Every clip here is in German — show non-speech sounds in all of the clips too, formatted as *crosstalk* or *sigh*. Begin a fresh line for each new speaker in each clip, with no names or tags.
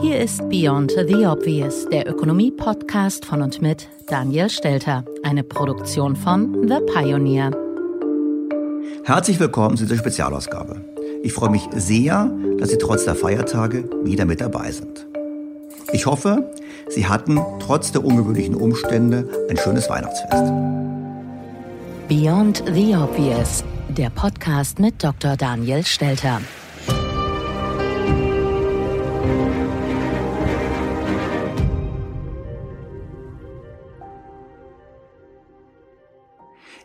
Hier ist Beyond the Obvious, der Ökonomie-Podcast von und mit Daniel Stelter, eine Produktion von The Pioneer.
Herzlich willkommen zu dieser Spezialausgabe. Ich freue mich sehr, dass Sie trotz der Feiertage wieder mit dabei sind. Ich hoffe, Sie hatten trotz der ungewöhnlichen Umstände ein schönes Weihnachtsfest.
Beyond the Obvious, der Podcast mit Dr. Daniel Stelter.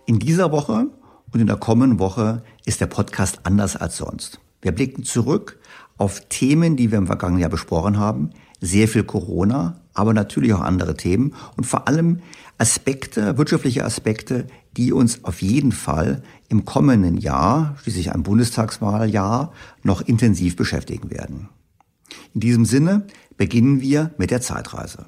In dieser Woche und in der kommenden Woche ist der Podcast anders als sonst. Wir blicken zurück auf Themen, die wir im vergangenen Jahr besprochen haben. Sehr viel Corona, aber natürlich auch andere Themen und vor allem Aspekte, wirtschaftliche Aspekte, die uns auf jeden Fall im kommenden Jahr, schließlich ein Bundestagswahljahr, noch intensiv beschäftigen werden. In diesem Sinne beginnen wir mit der Zeitreise.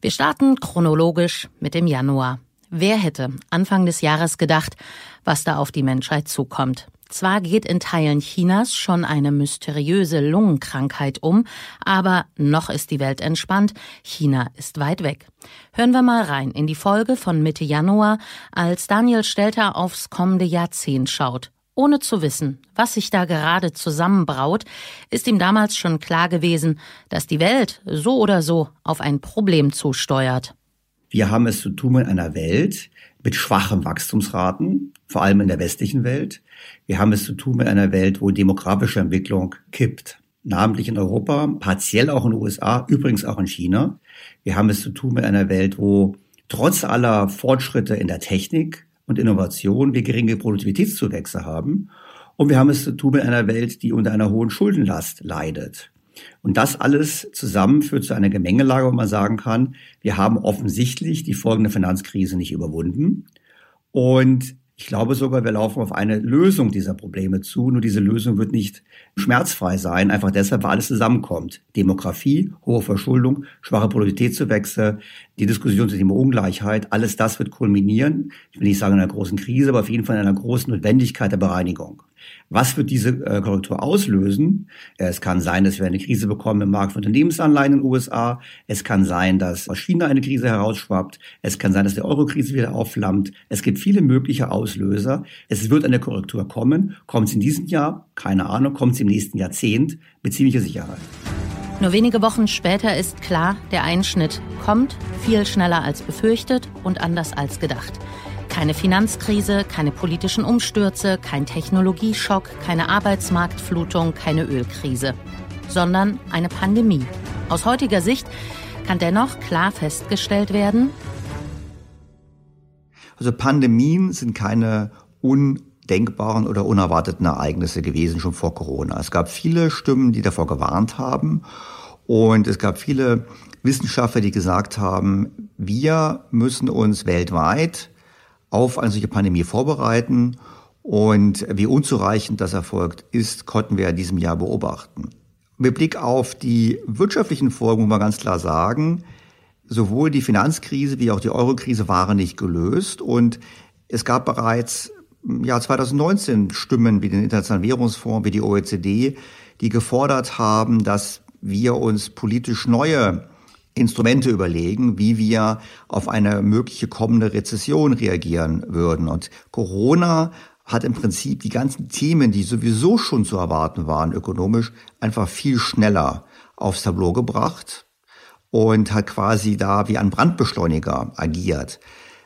Wir starten chronologisch mit dem Januar. Wer hätte Anfang des Jahres gedacht, was da auf die Menschheit zukommt? Zwar geht in Teilen Chinas schon eine mysteriöse Lungenkrankheit um, aber noch ist die Welt entspannt. China ist weit weg. Hören wir mal rein in die Folge von Mitte Januar, als Daniel Stelter aufs kommende Jahrzehnt schaut. Ohne zu wissen, was sich da gerade zusammenbraut, ist ihm damals schon klar gewesen, dass die Welt so oder so auf ein Problem zusteuert.
Wir haben es zu tun mit einer Welt mit schwachen Wachstumsraten, vor allem in der westlichen Welt. Wir haben es zu tun mit einer Welt, wo demografische Entwicklung kippt, namentlich in Europa, partiell auch in den USA, übrigens auch in China. Wir haben es zu tun mit einer Welt, wo trotz aller Fortschritte in der Technik und Innovation wir geringe Produktivitätszuwächse haben. Und wir haben es zu tun mit einer Welt, die unter einer hohen Schuldenlast leidet. Und das alles zusammen führt zu einer Gemengelage, wo man sagen kann, wir haben offensichtlich die folgende Finanzkrise nicht überwunden. Und ich glaube sogar, wir laufen auf eine Lösung dieser Probleme zu. Nur diese Lösung wird nicht schmerzfrei sein, einfach deshalb, weil alles zusammenkommt. Demografie, hohe Verschuldung, schwache Produktivitätszuwächse, die Diskussion zu Thema Ungleichheit, alles das wird kulminieren. Ich will nicht sagen in einer großen Krise, aber auf jeden Fall in einer großen Notwendigkeit der Bereinigung. Was wird diese äh, Korrektur auslösen? Es kann sein, dass wir eine Krise bekommen im Markt von Unternehmensanleihen in den USA. Es kann sein, dass aus China eine Krise herausschwappt. Es kann sein, dass die Euro-Krise wieder aufflammt. Es gibt viele mögliche Auslöser. Es wird eine Korrektur kommen. Kommt es in diesem Jahr? Keine Ahnung. Kommt es im nächsten Jahrzehnt? Mit ziemlicher Sicherheit.
Nur wenige Wochen später ist klar, der Einschnitt kommt viel schneller als befürchtet und anders als gedacht. Keine Finanzkrise, keine politischen Umstürze, kein Technologieschock, keine Arbeitsmarktflutung, keine Ölkrise, sondern eine Pandemie. Aus heutiger Sicht kann dennoch klar festgestellt werden,
also Pandemien sind keine undenkbaren oder unerwarteten Ereignisse gewesen, schon vor Corona. Es gab viele Stimmen, die davor gewarnt haben. Und es gab viele Wissenschaftler, die gesagt haben, wir müssen uns weltweit auf eine solche Pandemie vorbereiten. Und wie unzureichend das erfolgt ist, konnten wir in diesem Jahr beobachten. Mit Blick auf die wirtschaftlichen Folgen muss man ganz klar sagen, sowohl die Finanzkrise wie auch die Eurokrise waren nicht gelöst. Und es gab bereits Jahr 2019 Stimmen wie den Internationalen Währungsfonds, wie die OECD, die gefordert haben, dass wir uns politisch neue Instrumente überlegen, wie wir auf eine mögliche kommende Rezession reagieren würden. Und Corona hat im Prinzip die ganzen Themen, die sowieso schon zu erwarten waren, ökonomisch, einfach viel schneller aufs Tableau gebracht und hat quasi da wie ein Brandbeschleuniger agiert.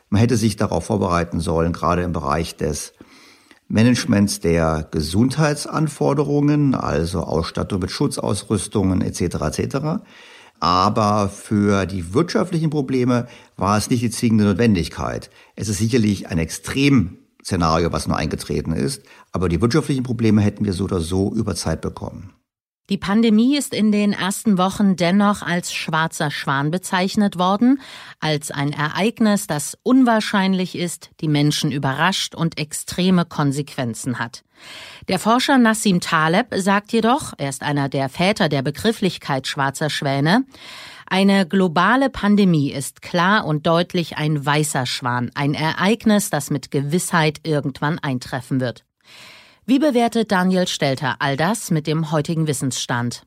Man hätte sich darauf vorbereiten sollen, gerade im Bereich des Managements der Gesundheitsanforderungen, also Ausstattung mit Schutzausrüstungen etc. etc. Aber für die wirtschaftlichen Probleme war es nicht die zwingende Notwendigkeit. Es ist sicherlich ein Extremszenario, was nur eingetreten ist, aber die wirtschaftlichen Probleme hätten wir so oder so über Zeit bekommen.
Die Pandemie ist in den ersten Wochen dennoch als schwarzer Schwan bezeichnet worden, als ein Ereignis, das unwahrscheinlich ist, die Menschen überrascht und extreme Konsequenzen hat. Der Forscher Nassim Taleb sagt jedoch, er ist einer der Väter der Begrifflichkeit schwarzer Schwäne, eine globale Pandemie ist klar und deutlich ein weißer Schwan, ein Ereignis, das mit Gewissheit irgendwann eintreffen wird. Wie bewertet Daniel Stelter all das mit dem heutigen Wissensstand?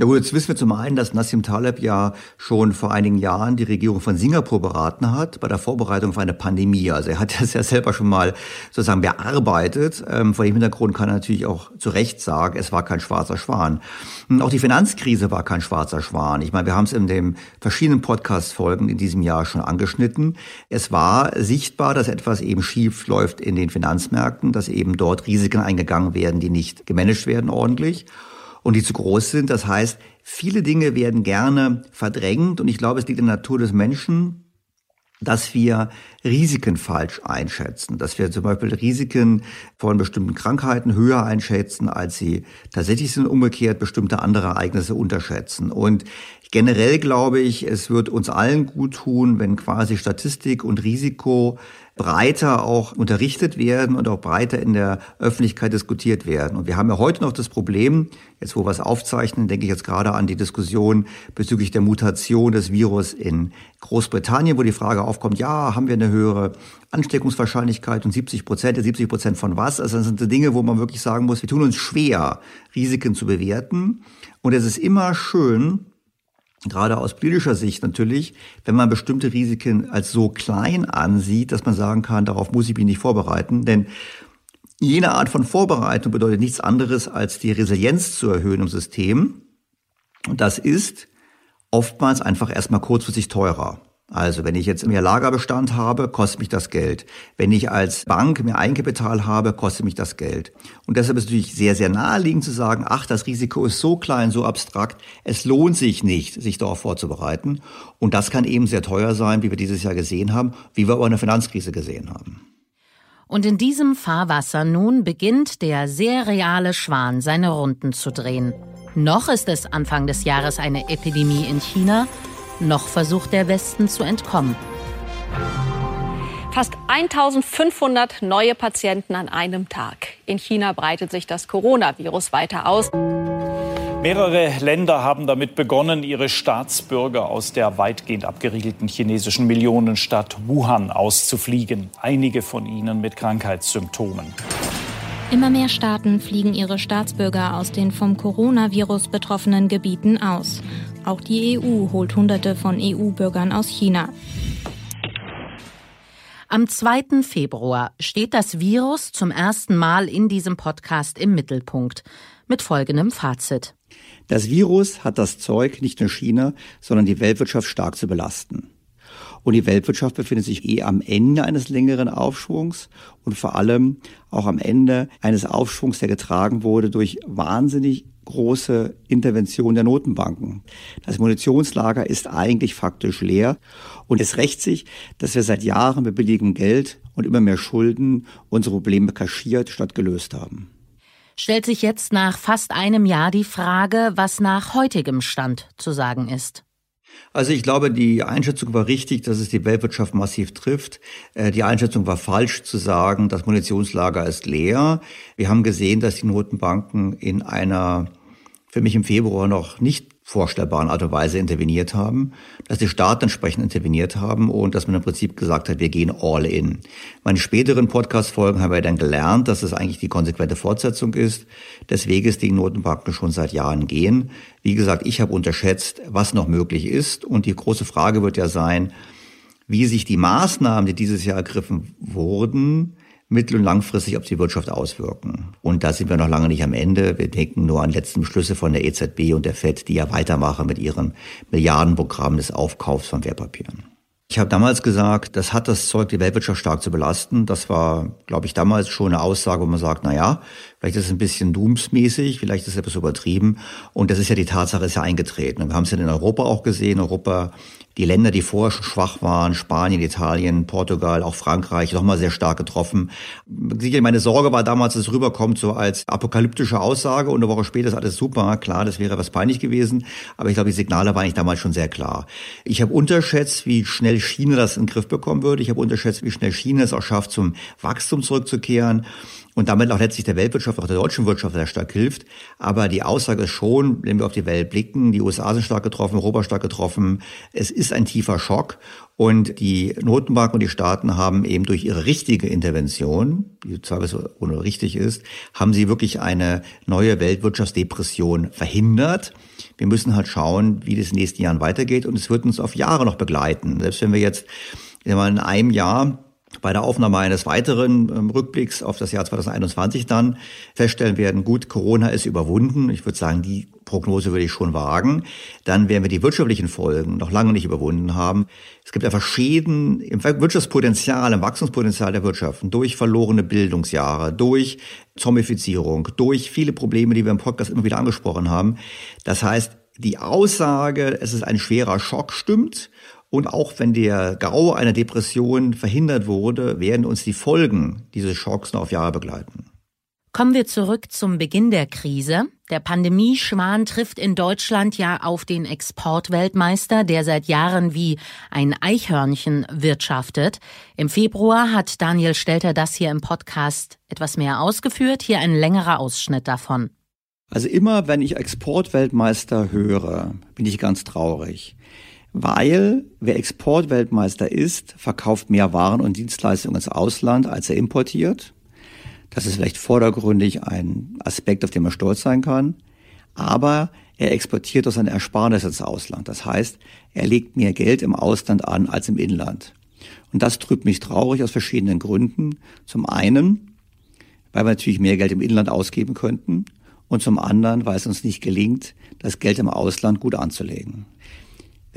Ja gut, jetzt wissen wir zum einen, dass Nassim Taleb ja schon vor einigen Jahren die Regierung von Singapur beraten hat bei der Vorbereitung auf eine Pandemie. Also er hat *laughs* das ja selber schon mal sozusagen bearbeitet. Ähm, vor dem Hintergrund kann er natürlich auch zu Recht sagen, es war kein schwarzer Schwan. Auch die Finanzkrise war kein schwarzer Schwan. Ich meine, wir haben es in den verschiedenen Podcast-Folgen in diesem Jahr schon angeschnitten. Es war sichtbar, dass etwas eben schief läuft in den Finanzmärkten, dass eben dort Risiken eingegangen werden, die nicht gemanagt werden ordentlich und die zu groß sind. Das heißt, viele Dinge werden gerne verdrängt und ich glaube, es liegt in der Natur des Menschen, dass wir Risiken falsch einschätzen, dass wir zum Beispiel Risiken von bestimmten Krankheiten höher einschätzen, als sie tatsächlich sind, umgekehrt bestimmte andere Ereignisse unterschätzen. Und generell glaube ich, es wird uns allen gut tun, wenn quasi Statistik und Risiko breiter auch unterrichtet werden und auch breiter in der Öffentlichkeit diskutiert werden. Und wir haben ja heute noch das Problem, jetzt wo wir es aufzeichnen, denke ich jetzt gerade an die Diskussion bezüglich der Mutation des Virus in Großbritannien, wo die Frage aufkommt, ja, haben wir eine höhere Ansteckungswahrscheinlichkeit und 70 Prozent, 70 Prozent von was? Also das sind Dinge, wo man wirklich sagen muss, wir tun uns schwer, Risiken zu bewerten. Und es ist immer schön, gerade aus politischer Sicht natürlich, wenn man bestimmte Risiken als so klein ansieht, dass man sagen kann, darauf muss ich mich nicht vorbereiten. Denn jene Art von Vorbereitung bedeutet nichts anderes, als die Resilienz zu erhöhen im System. Und das ist oftmals einfach erstmal kurzfristig teurer. Also wenn ich jetzt mehr Lagerbestand habe, kostet mich das Geld. Wenn ich als Bank mehr Eigenkapital habe, kostet mich das Geld. Und deshalb ist es natürlich sehr, sehr naheliegend zu sagen, ach, das Risiko ist so klein, so abstrakt, es lohnt sich nicht, sich darauf vorzubereiten. Und das kann eben sehr teuer sein, wie wir dieses Jahr gesehen haben, wie wir auch in der Finanzkrise gesehen haben.
Und in diesem Fahrwasser nun beginnt der sehr reale Schwan seine Runden zu drehen. Noch ist es Anfang des Jahres eine Epidemie in China, noch versucht der Westen zu entkommen.
Fast 1500 neue Patienten an einem Tag. In China breitet sich das Coronavirus weiter aus.
Mehrere Länder haben damit begonnen, ihre Staatsbürger aus der weitgehend abgeriegelten chinesischen Millionenstadt Wuhan auszufliegen. Einige von ihnen mit Krankheitssymptomen.
Immer mehr Staaten fliegen ihre Staatsbürger aus den vom Coronavirus betroffenen Gebieten aus. Auch die EU holt Hunderte von EU-Bürgern aus China.
Am 2. Februar steht das Virus zum ersten Mal in diesem Podcast im Mittelpunkt mit folgendem Fazit.
Das Virus hat das Zeug, nicht nur China, sondern die Weltwirtschaft stark zu belasten. Und die Weltwirtschaft befindet sich eh am Ende eines längeren Aufschwungs und vor allem auch am Ende eines Aufschwungs, der getragen wurde durch wahnsinnig große Intervention der Notenbanken. Das Munitionslager ist eigentlich faktisch leer und es rächt sich, dass wir seit Jahren mit billigem Geld und immer mehr Schulden unsere Probleme kaschiert statt gelöst haben.
Stellt sich jetzt nach fast einem Jahr die Frage, was nach heutigem Stand zu sagen ist.
Also ich glaube, die Einschätzung war richtig, dass es die Weltwirtschaft massiv trifft. Äh, die Einschätzung war falsch zu sagen, das Munitionslager ist leer. Wir haben gesehen, dass die Notenbanken in einer für mich im Februar noch nicht vorstellbaren Art und Weise interveniert haben, dass die Staaten entsprechend interveniert haben und dass man im Prinzip gesagt hat, wir gehen all in. Meine späteren Podcast-Folgen haben wir dann gelernt, dass es eigentlich die konsequente Fortsetzung ist des Weges, den Notenbanken schon seit Jahren gehen. Wie gesagt, ich habe unterschätzt, was noch möglich ist und die große Frage wird ja sein, wie sich die Maßnahmen, die dieses Jahr ergriffen wurden, mittel- und langfristig auf die Wirtschaft auswirken. Und da sind wir noch lange nicht am Ende. Wir denken nur an letzten Beschlüsse von der EZB und der FED, die ja weitermachen mit ihrem Milliardenprogramm des Aufkaufs von Wertpapieren. Ich habe damals gesagt, das hat das Zeug, die Weltwirtschaft stark zu belasten. Das war, glaube ich, damals schon eine Aussage, wo man sagt, na ja, vielleicht ist es ein bisschen doomsmäßig, vielleicht ist es etwas übertrieben. Und das ist ja die Tatsache, ist ja eingetreten. Und wir haben es ja in Europa auch gesehen. Europa die Länder, die vorher schon schwach waren, Spanien, Italien, Portugal, auch Frankreich, nochmal sehr stark getroffen. Sicher, meine Sorge war damals, dass es rüberkommt so als apokalyptische Aussage und eine Woche später ist alles super. Klar, das wäre was peinlich gewesen, aber ich glaube, die Signale waren eigentlich damals schon sehr klar. Ich habe unterschätzt, wie schnell China das in den Griff bekommen würde. Ich habe unterschätzt, wie schnell China es auch schafft, zum Wachstum zurückzukehren und damit auch letztlich der Weltwirtschaft, auch der deutschen Wirtschaft sehr stark hilft. Aber die Aussage ist schon, wenn wir auf die Welt blicken, die USA sind stark getroffen, Europa stark getroffen. Es ist ein tiefer Schock. Und die Notenbanken und die Staaten haben eben durch ihre richtige Intervention, die zweifelsohne richtig ist, haben sie wirklich eine neue Weltwirtschaftsdepression verhindert. Wir müssen halt schauen, wie das in den nächsten Jahren weitergeht. Und es wird uns auf Jahre noch begleiten. Selbst wenn wir jetzt in einem Jahr bei der Aufnahme eines weiteren ähm, Rückblicks auf das Jahr 2021 dann feststellen werden, gut, Corona ist überwunden. Ich würde sagen, die Prognose würde ich schon wagen. Dann werden wir die wirtschaftlichen Folgen noch lange nicht überwunden haben. Es gibt einfach Schäden im Wirtschaftspotenzial, im Wachstumspotenzial der Wirtschaften durch verlorene Bildungsjahre, durch Zombifizierung, durch viele Probleme, die wir im Podcast immer wieder angesprochen haben. Das heißt, die Aussage, es ist ein schwerer Schock, stimmt. Und auch wenn der Gau einer Depression verhindert wurde, werden uns die Folgen dieses Schocks noch auf Jahre begleiten.
Kommen wir zurück zum Beginn der Krise. Der Pandemieschwan trifft in Deutschland ja auf den Exportweltmeister, der seit Jahren wie ein Eichhörnchen wirtschaftet. Im Februar hat Daniel Stelter das hier im Podcast etwas mehr ausgeführt. Hier ein längerer Ausschnitt davon.
Also immer, wenn ich Exportweltmeister höre, bin ich ganz traurig weil wer Exportweltmeister ist, verkauft mehr Waren und Dienstleistungen ins Ausland, als er importiert. Das ist vielleicht vordergründig ein Aspekt, auf den man stolz sein kann. Aber er exportiert aus seiner Ersparnis ins Ausland. Das heißt, er legt mehr Geld im Ausland an als im Inland. Und das trübt mich traurig aus verschiedenen Gründen. Zum einen, weil wir natürlich mehr Geld im Inland ausgeben könnten. Und zum anderen, weil es uns nicht gelingt, das Geld im Ausland gut anzulegen.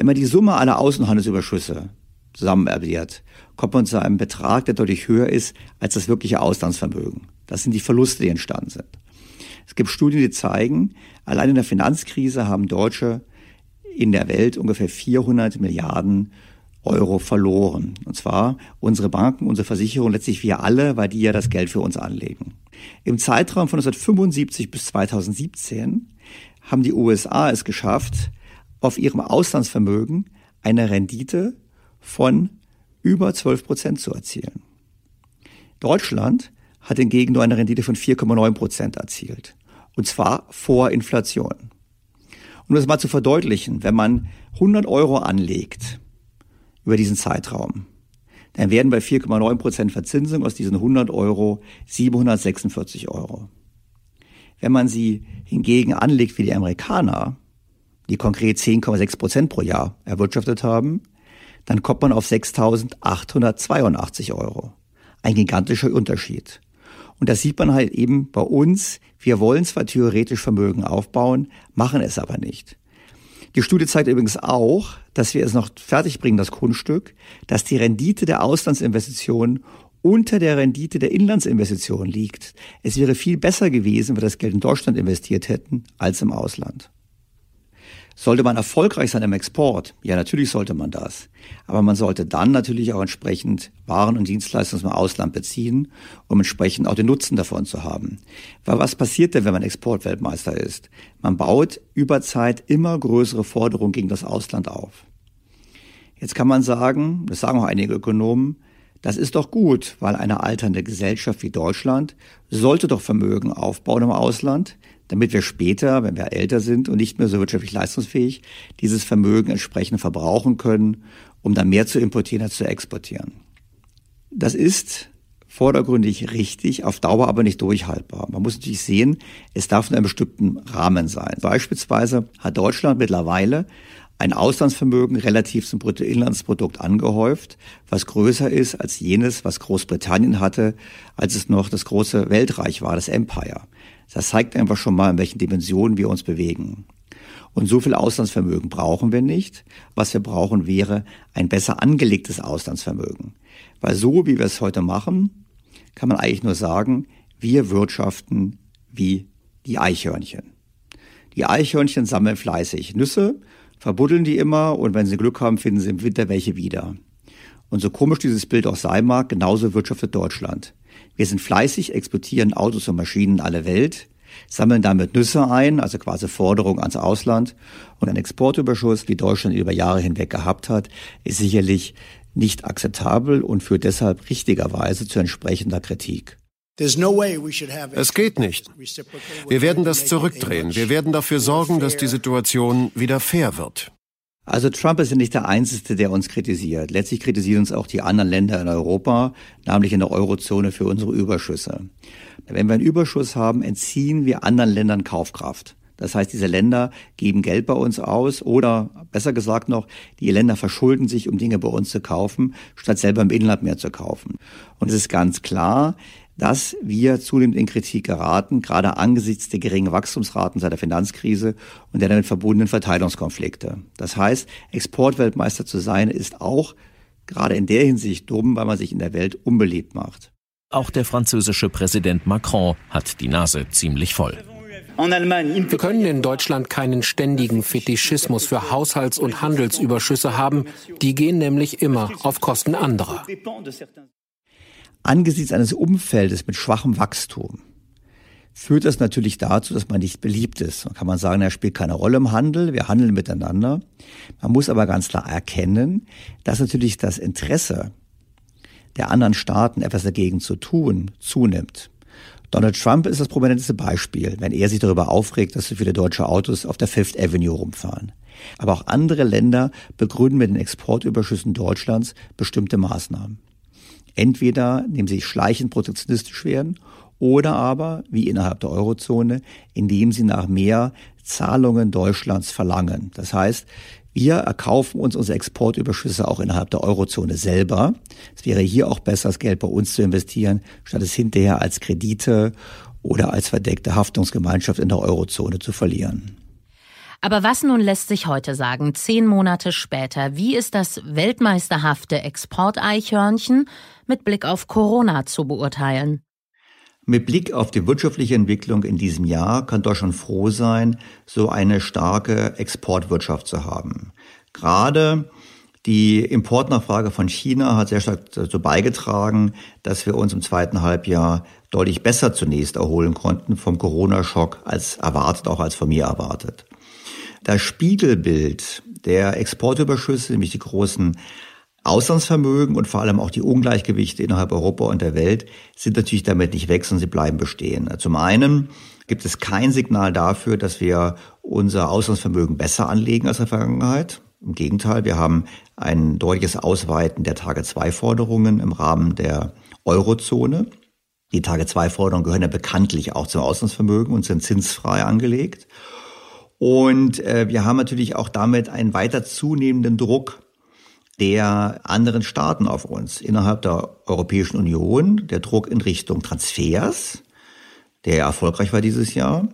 Wenn man die Summe aller Außenhandelsüberschüsse zusammen addiert, kommt man zu einem Betrag, der deutlich höher ist als das wirkliche Auslandsvermögen. Das sind die Verluste, die entstanden sind. Es gibt Studien, die zeigen, allein in der Finanzkrise haben Deutsche in der Welt ungefähr 400 Milliarden Euro verloren. Und zwar unsere Banken, unsere Versicherungen, letztlich wir alle, weil die ja das Geld für uns anlegen. Im Zeitraum von 1975 bis 2017 haben die USA es geschafft, auf ihrem Auslandsvermögen eine Rendite von über 12 Prozent zu erzielen. Deutschland hat hingegen nur eine Rendite von 4,9 Prozent erzielt. Und zwar vor Inflation. Um das mal zu verdeutlichen, wenn man 100 Euro anlegt über diesen Zeitraum, dann werden bei 4,9 Prozent Verzinsung aus diesen 100 Euro 746 Euro. Wenn man sie hingegen anlegt wie die Amerikaner, die konkret 10,6 Prozent pro Jahr erwirtschaftet haben, dann kommt man auf 6.882 Euro. Ein gigantischer Unterschied. Und das sieht man halt eben bei uns. Wir wollen zwar theoretisch Vermögen aufbauen, machen es aber nicht. Die Studie zeigt übrigens auch, dass wir es noch fertigbringen, das Grundstück, dass die Rendite der Auslandsinvestitionen unter der Rendite der Inlandsinvestitionen liegt. Es wäre viel besser gewesen, wenn wir das Geld in Deutschland investiert hätten, als im Ausland. Sollte man erfolgreich sein im Export? Ja, natürlich sollte man das. Aber man sollte dann natürlich auch entsprechend Waren und Dienstleistungen aus dem Ausland beziehen, um entsprechend auch den Nutzen davon zu haben. Weil was passiert denn, wenn man Exportweltmeister ist? Man baut über Zeit immer größere Forderungen gegen das Ausland auf. Jetzt kann man sagen, das sagen auch einige Ökonomen, das ist doch gut, weil eine alternde Gesellschaft wie Deutschland sollte doch Vermögen aufbauen im Ausland, damit wir später, wenn wir älter sind und nicht mehr so wirtschaftlich leistungsfähig, dieses Vermögen entsprechend verbrauchen können, um dann mehr zu importieren als zu exportieren. Das ist vordergründig richtig, auf Dauer aber nicht durchhaltbar. Man muss natürlich sehen, es darf in einem bestimmten Rahmen sein. Beispielsweise hat Deutschland mittlerweile ein Auslandsvermögen relativ zum Bruttoinlandsprodukt angehäuft, was größer ist als jenes, was Großbritannien hatte, als es noch das große Weltreich war, das Empire. Das zeigt einfach schon mal, in welchen Dimensionen wir uns bewegen. Und so viel Auslandsvermögen brauchen wir nicht. Was wir brauchen, wäre ein besser angelegtes Auslandsvermögen. Weil so, wie wir es heute machen, kann man eigentlich nur sagen, wir wirtschaften wie die Eichhörnchen. Die Eichhörnchen sammeln fleißig Nüsse, verbuddeln die immer und wenn sie Glück haben, finden sie im Winter welche wieder. Und so komisch dieses Bild auch sein mag, genauso wirtschaftet Deutschland. Wir sind fleißig, exportieren Autos und Maschinen in alle Welt, sammeln damit Nüsse ein, also quasi Forderungen ans Ausland. Und ein Exportüberschuss, wie Deutschland über Jahre hinweg gehabt hat, ist sicherlich nicht akzeptabel und führt deshalb richtigerweise zu entsprechender Kritik.
Es geht nicht. Wir werden das zurückdrehen. Wir werden dafür sorgen, dass die Situation wieder fair wird.
Also Trump ist ja nicht der Einzige, der uns kritisiert. Letztlich kritisieren uns auch die anderen Länder in Europa, namentlich in der Eurozone für unsere Überschüsse. Wenn wir einen Überschuss haben, entziehen wir anderen Ländern Kaufkraft. Das heißt, diese Länder geben Geld bei uns aus oder besser gesagt noch, die Länder verschulden sich, um Dinge bei uns zu kaufen, statt selber im Inland mehr zu kaufen. Und es ist ganz klar, dass wir zunehmend in Kritik geraten, gerade angesichts der geringen Wachstumsraten seit der Finanzkrise und der damit verbundenen Verteilungskonflikte. Das heißt, Exportweltmeister zu sein, ist auch gerade in der Hinsicht dumm, weil man sich in der Welt unbeliebt macht.
Auch der französische Präsident Macron hat die Nase ziemlich voll.
Wir können in Deutschland keinen ständigen Fetischismus für Haushalts- und Handelsüberschüsse haben. Die gehen nämlich immer auf Kosten anderer.
Angesichts eines Umfeldes mit schwachem Wachstum führt das natürlich dazu, dass man nicht beliebt ist. Man kann man sagen, er spielt keine Rolle im Handel, wir handeln miteinander. Man muss aber ganz klar erkennen, dass natürlich das Interesse der anderen Staaten, etwas dagegen zu tun, zunimmt. Donald Trump ist das prominenteste Beispiel, wenn er sich darüber aufregt, dass so viele deutsche Autos auf der Fifth Avenue rumfahren. Aber auch andere Länder begründen mit den Exportüberschüssen Deutschlands bestimmte Maßnahmen. Entweder indem sie schleichend protektionistisch werden oder aber, wie innerhalb der Eurozone, indem sie nach mehr Zahlungen Deutschlands verlangen. Das heißt, wir erkaufen uns unsere Exportüberschüsse auch innerhalb der Eurozone selber. Es wäre hier auch besser, das Geld bei uns zu investieren, statt es hinterher als Kredite oder als verdeckte Haftungsgemeinschaft in der Eurozone zu verlieren.
Aber was nun lässt sich heute sagen, zehn Monate später? Wie ist das weltmeisterhafte Exporteichhörnchen mit Blick auf Corona zu beurteilen?
Mit Blick auf die wirtschaftliche Entwicklung in diesem Jahr kann Deutschland froh sein, so eine starke Exportwirtschaft zu haben. Gerade die Importnachfrage von China hat sehr stark dazu beigetragen, dass wir uns im zweiten Halbjahr deutlich besser zunächst erholen konnten vom Corona-Schock als erwartet, auch als von mir erwartet. Das Spiegelbild der Exportüberschüsse, nämlich die großen Auslandsvermögen und vor allem auch die Ungleichgewichte innerhalb Europa und der Welt sind natürlich damit nicht weg, sondern sie bleiben bestehen. Zum einen gibt es kein Signal dafür, dass wir unser Auslandsvermögen besser anlegen als in der Vergangenheit. Im Gegenteil, wir haben ein deutliches Ausweiten der Tage-2-Forderungen im Rahmen der Eurozone. Die Tage-2-Forderungen gehören ja bekanntlich auch zum Auslandsvermögen und sind zinsfrei angelegt. Und äh, wir haben natürlich auch damit einen weiter zunehmenden Druck der anderen Staaten auf uns innerhalb der Europäischen Union, der Druck in Richtung Transfers, der erfolgreich war dieses Jahr,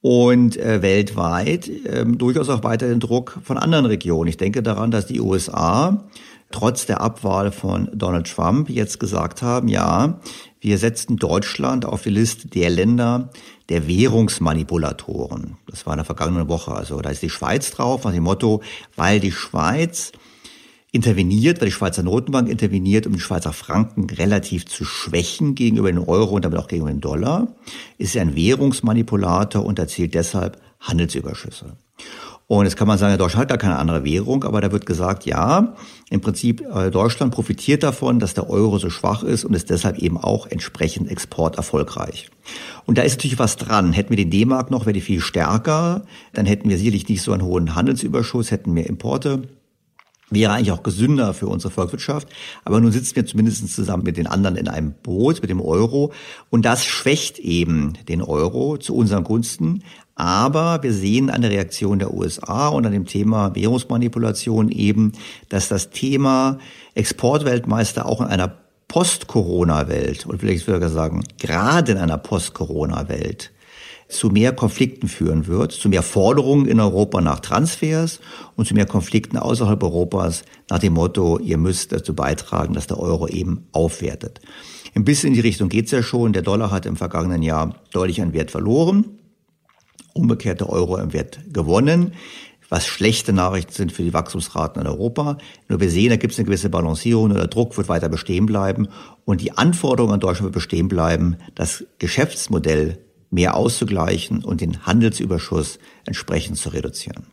und äh, weltweit äh, durchaus auch weiter den Druck von anderen Regionen. Ich denke daran, dass die USA trotz der Abwahl von Donald Trump jetzt gesagt haben, ja, wir setzen Deutschland auf die Liste der Länder der Währungsmanipulatoren. Das war in der vergangenen Woche. Also da ist die Schweiz drauf, nach dem Motto, weil die Schweiz interveniert, weil die Schweizer Notenbank interveniert, um den Schweizer Franken relativ zu schwächen gegenüber dem Euro und damit auch gegenüber dem Dollar, ist ein Währungsmanipulator und erzielt deshalb Handelsüberschüsse. Und jetzt kann man sagen, Deutschland hat gar keine andere Währung, aber da wird gesagt, ja, im Prinzip äh, Deutschland profitiert davon, dass der Euro so schwach ist und ist deshalb eben auch entsprechend exporterfolgreich. Und da ist natürlich was dran. Hätten wir den D-Mark noch, wäre die viel stärker, dann hätten wir sicherlich nicht so einen hohen Handelsüberschuss, hätten mehr Importe wäre eigentlich auch gesünder für unsere Volkswirtschaft. Aber nun sitzen wir zumindest zusammen mit den anderen in einem Boot, mit dem Euro. Und das schwächt eben den Euro zu unseren Gunsten. Aber wir sehen an der Reaktion der USA und an dem Thema Währungsmanipulation eben, dass das Thema Exportweltmeister auch in einer Post-Corona-Welt, und vielleicht würde ich sagen, gerade in einer Post-Corona-Welt, zu mehr Konflikten führen wird, zu mehr Forderungen in Europa nach Transfers und zu mehr Konflikten außerhalb Europas nach dem Motto, ihr müsst dazu beitragen, dass der Euro eben aufwertet. Ein bisschen in die Richtung geht's ja schon. Der Dollar hat im vergangenen Jahr deutlich an Wert verloren. Umgekehrt der Euro im Wert gewonnen was schlechte Nachrichten sind für die Wachstumsraten in Europa. Nur wir sehen, da gibt es eine gewisse Balancierung und der Druck wird weiter bestehen bleiben und die Anforderung an Deutschland wird bestehen bleiben, das Geschäftsmodell mehr auszugleichen und den Handelsüberschuss entsprechend zu reduzieren.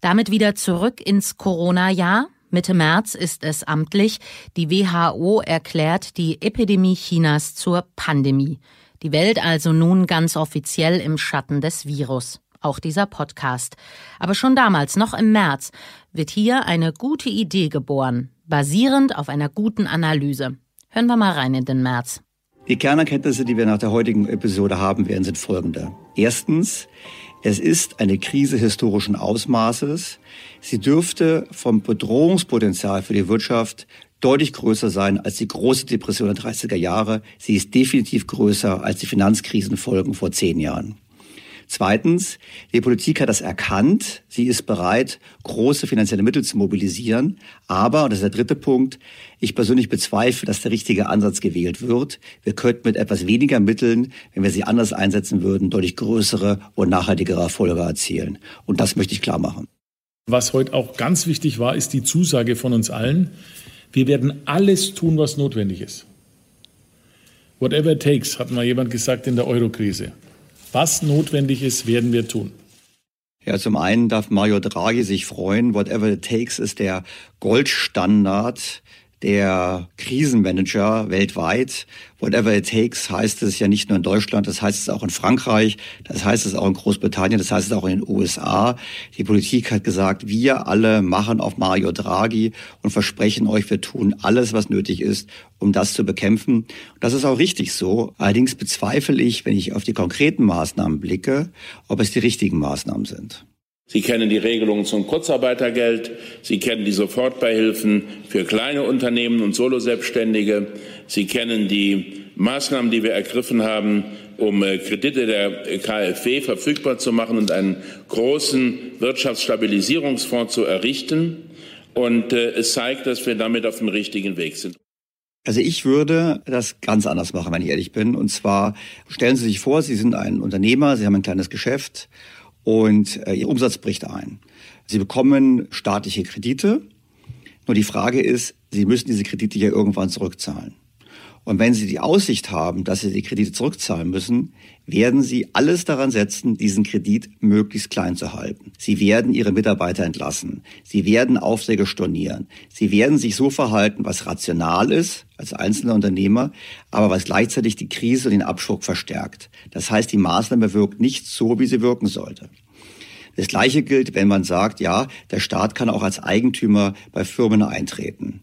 Damit wieder zurück ins Corona-Jahr. Mitte März ist es amtlich. Die WHO erklärt die Epidemie Chinas zur Pandemie. Die Welt also nun ganz offiziell im Schatten des Virus. Auch dieser Podcast. Aber schon damals, noch im März, wird hier eine gute Idee geboren, basierend auf einer guten Analyse. Hören wir mal rein in den März.
Die Kernerkenntnisse, die wir nach der heutigen Episode haben werden, sind folgende. Erstens, es ist eine Krise historischen Ausmaßes. Sie dürfte vom Bedrohungspotenzial für die Wirtschaft deutlich größer sein als die große Depression der 30er Jahre. Sie ist definitiv größer als die Finanzkrisenfolgen vor zehn Jahren. Zweitens, die Politik hat das erkannt. Sie ist bereit, große finanzielle Mittel zu mobilisieren. Aber, und das ist der dritte Punkt, ich persönlich bezweifle, dass der richtige Ansatz gewählt wird. Wir könnten mit etwas weniger Mitteln, wenn wir sie anders einsetzen würden, deutlich größere und nachhaltigere Erfolge erzielen. Und das möchte ich klar machen.
Was heute auch ganz wichtig war, ist die Zusage von uns allen. Wir werden alles tun, was notwendig ist. Whatever it takes, hat mal jemand gesagt in der Eurokrise. Was notwendig ist, werden wir tun.
Ja, zum einen darf Mario Draghi sich freuen. Whatever it takes ist der Goldstandard der Krisenmanager weltweit. Whatever it takes heißt es ja nicht nur in Deutschland, das heißt es auch in Frankreich, das heißt es auch in Großbritannien, das heißt es auch in den USA. Die Politik hat gesagt, wir alle machen auf Mario Draghi und versprechen euch, wir tun alles, was nötig ist, um das zu bekämpfen. Das ist auch richtig so. Allerdings bezweifle ich, wenn ich auf die konkreten Maßnahmen blicke, ob es die richtigen Maßnahmen sind.
Sie kennen die Regelungen zum Kurzarbeitergeld. Sie kennen die Sofortbeihilfen für kleine Unternehmen und Soloselbstständige. Sie kennen die Maßnahmen, die wir ergriffen haben, um äh, Kredite der KfW verfügbar zu machen und einen großen Wirtschaftsstabilisierungsfonds zu errichten. Und äh, es zeigt, dass wir damit auf dem richtigen Weg sind.
Also ich würde das ganz anders machen, wenn ich ehrlich bin. Und zwar stellen Sie sich vor, Sie sind ein Unternehmer, Sie haben ein kleines Geschäft und äh, ihr Umsatz bricht ein. Sie bekommen staatliche Kredite. Nur die Frage ist, Sie müssen diese Kredite ja irgendwann zurückzahlen. Und wenn Sie die Aussicht haben, dass Sie die Kredite zurückzahlen müssen, werden Sie alles daran setzen, diesen Kredit möglichst klein zu halten. Sie werden Ihre Mitarbeiter entlassen. Sie werden Aufträge stornieren. Sie werden sich so verhalten, was rational ist als einzelner Unternehmer, aber was gleichzeitig die Krise und den Abschwung verstärkt. Das heißt, die Maßnahme wirkt nicht so, wie sie wirken sollte. Das Gleiche gilt, wenn man sagt, ja, der Staat kann auch als Eigentümer bei Firmen eintreten.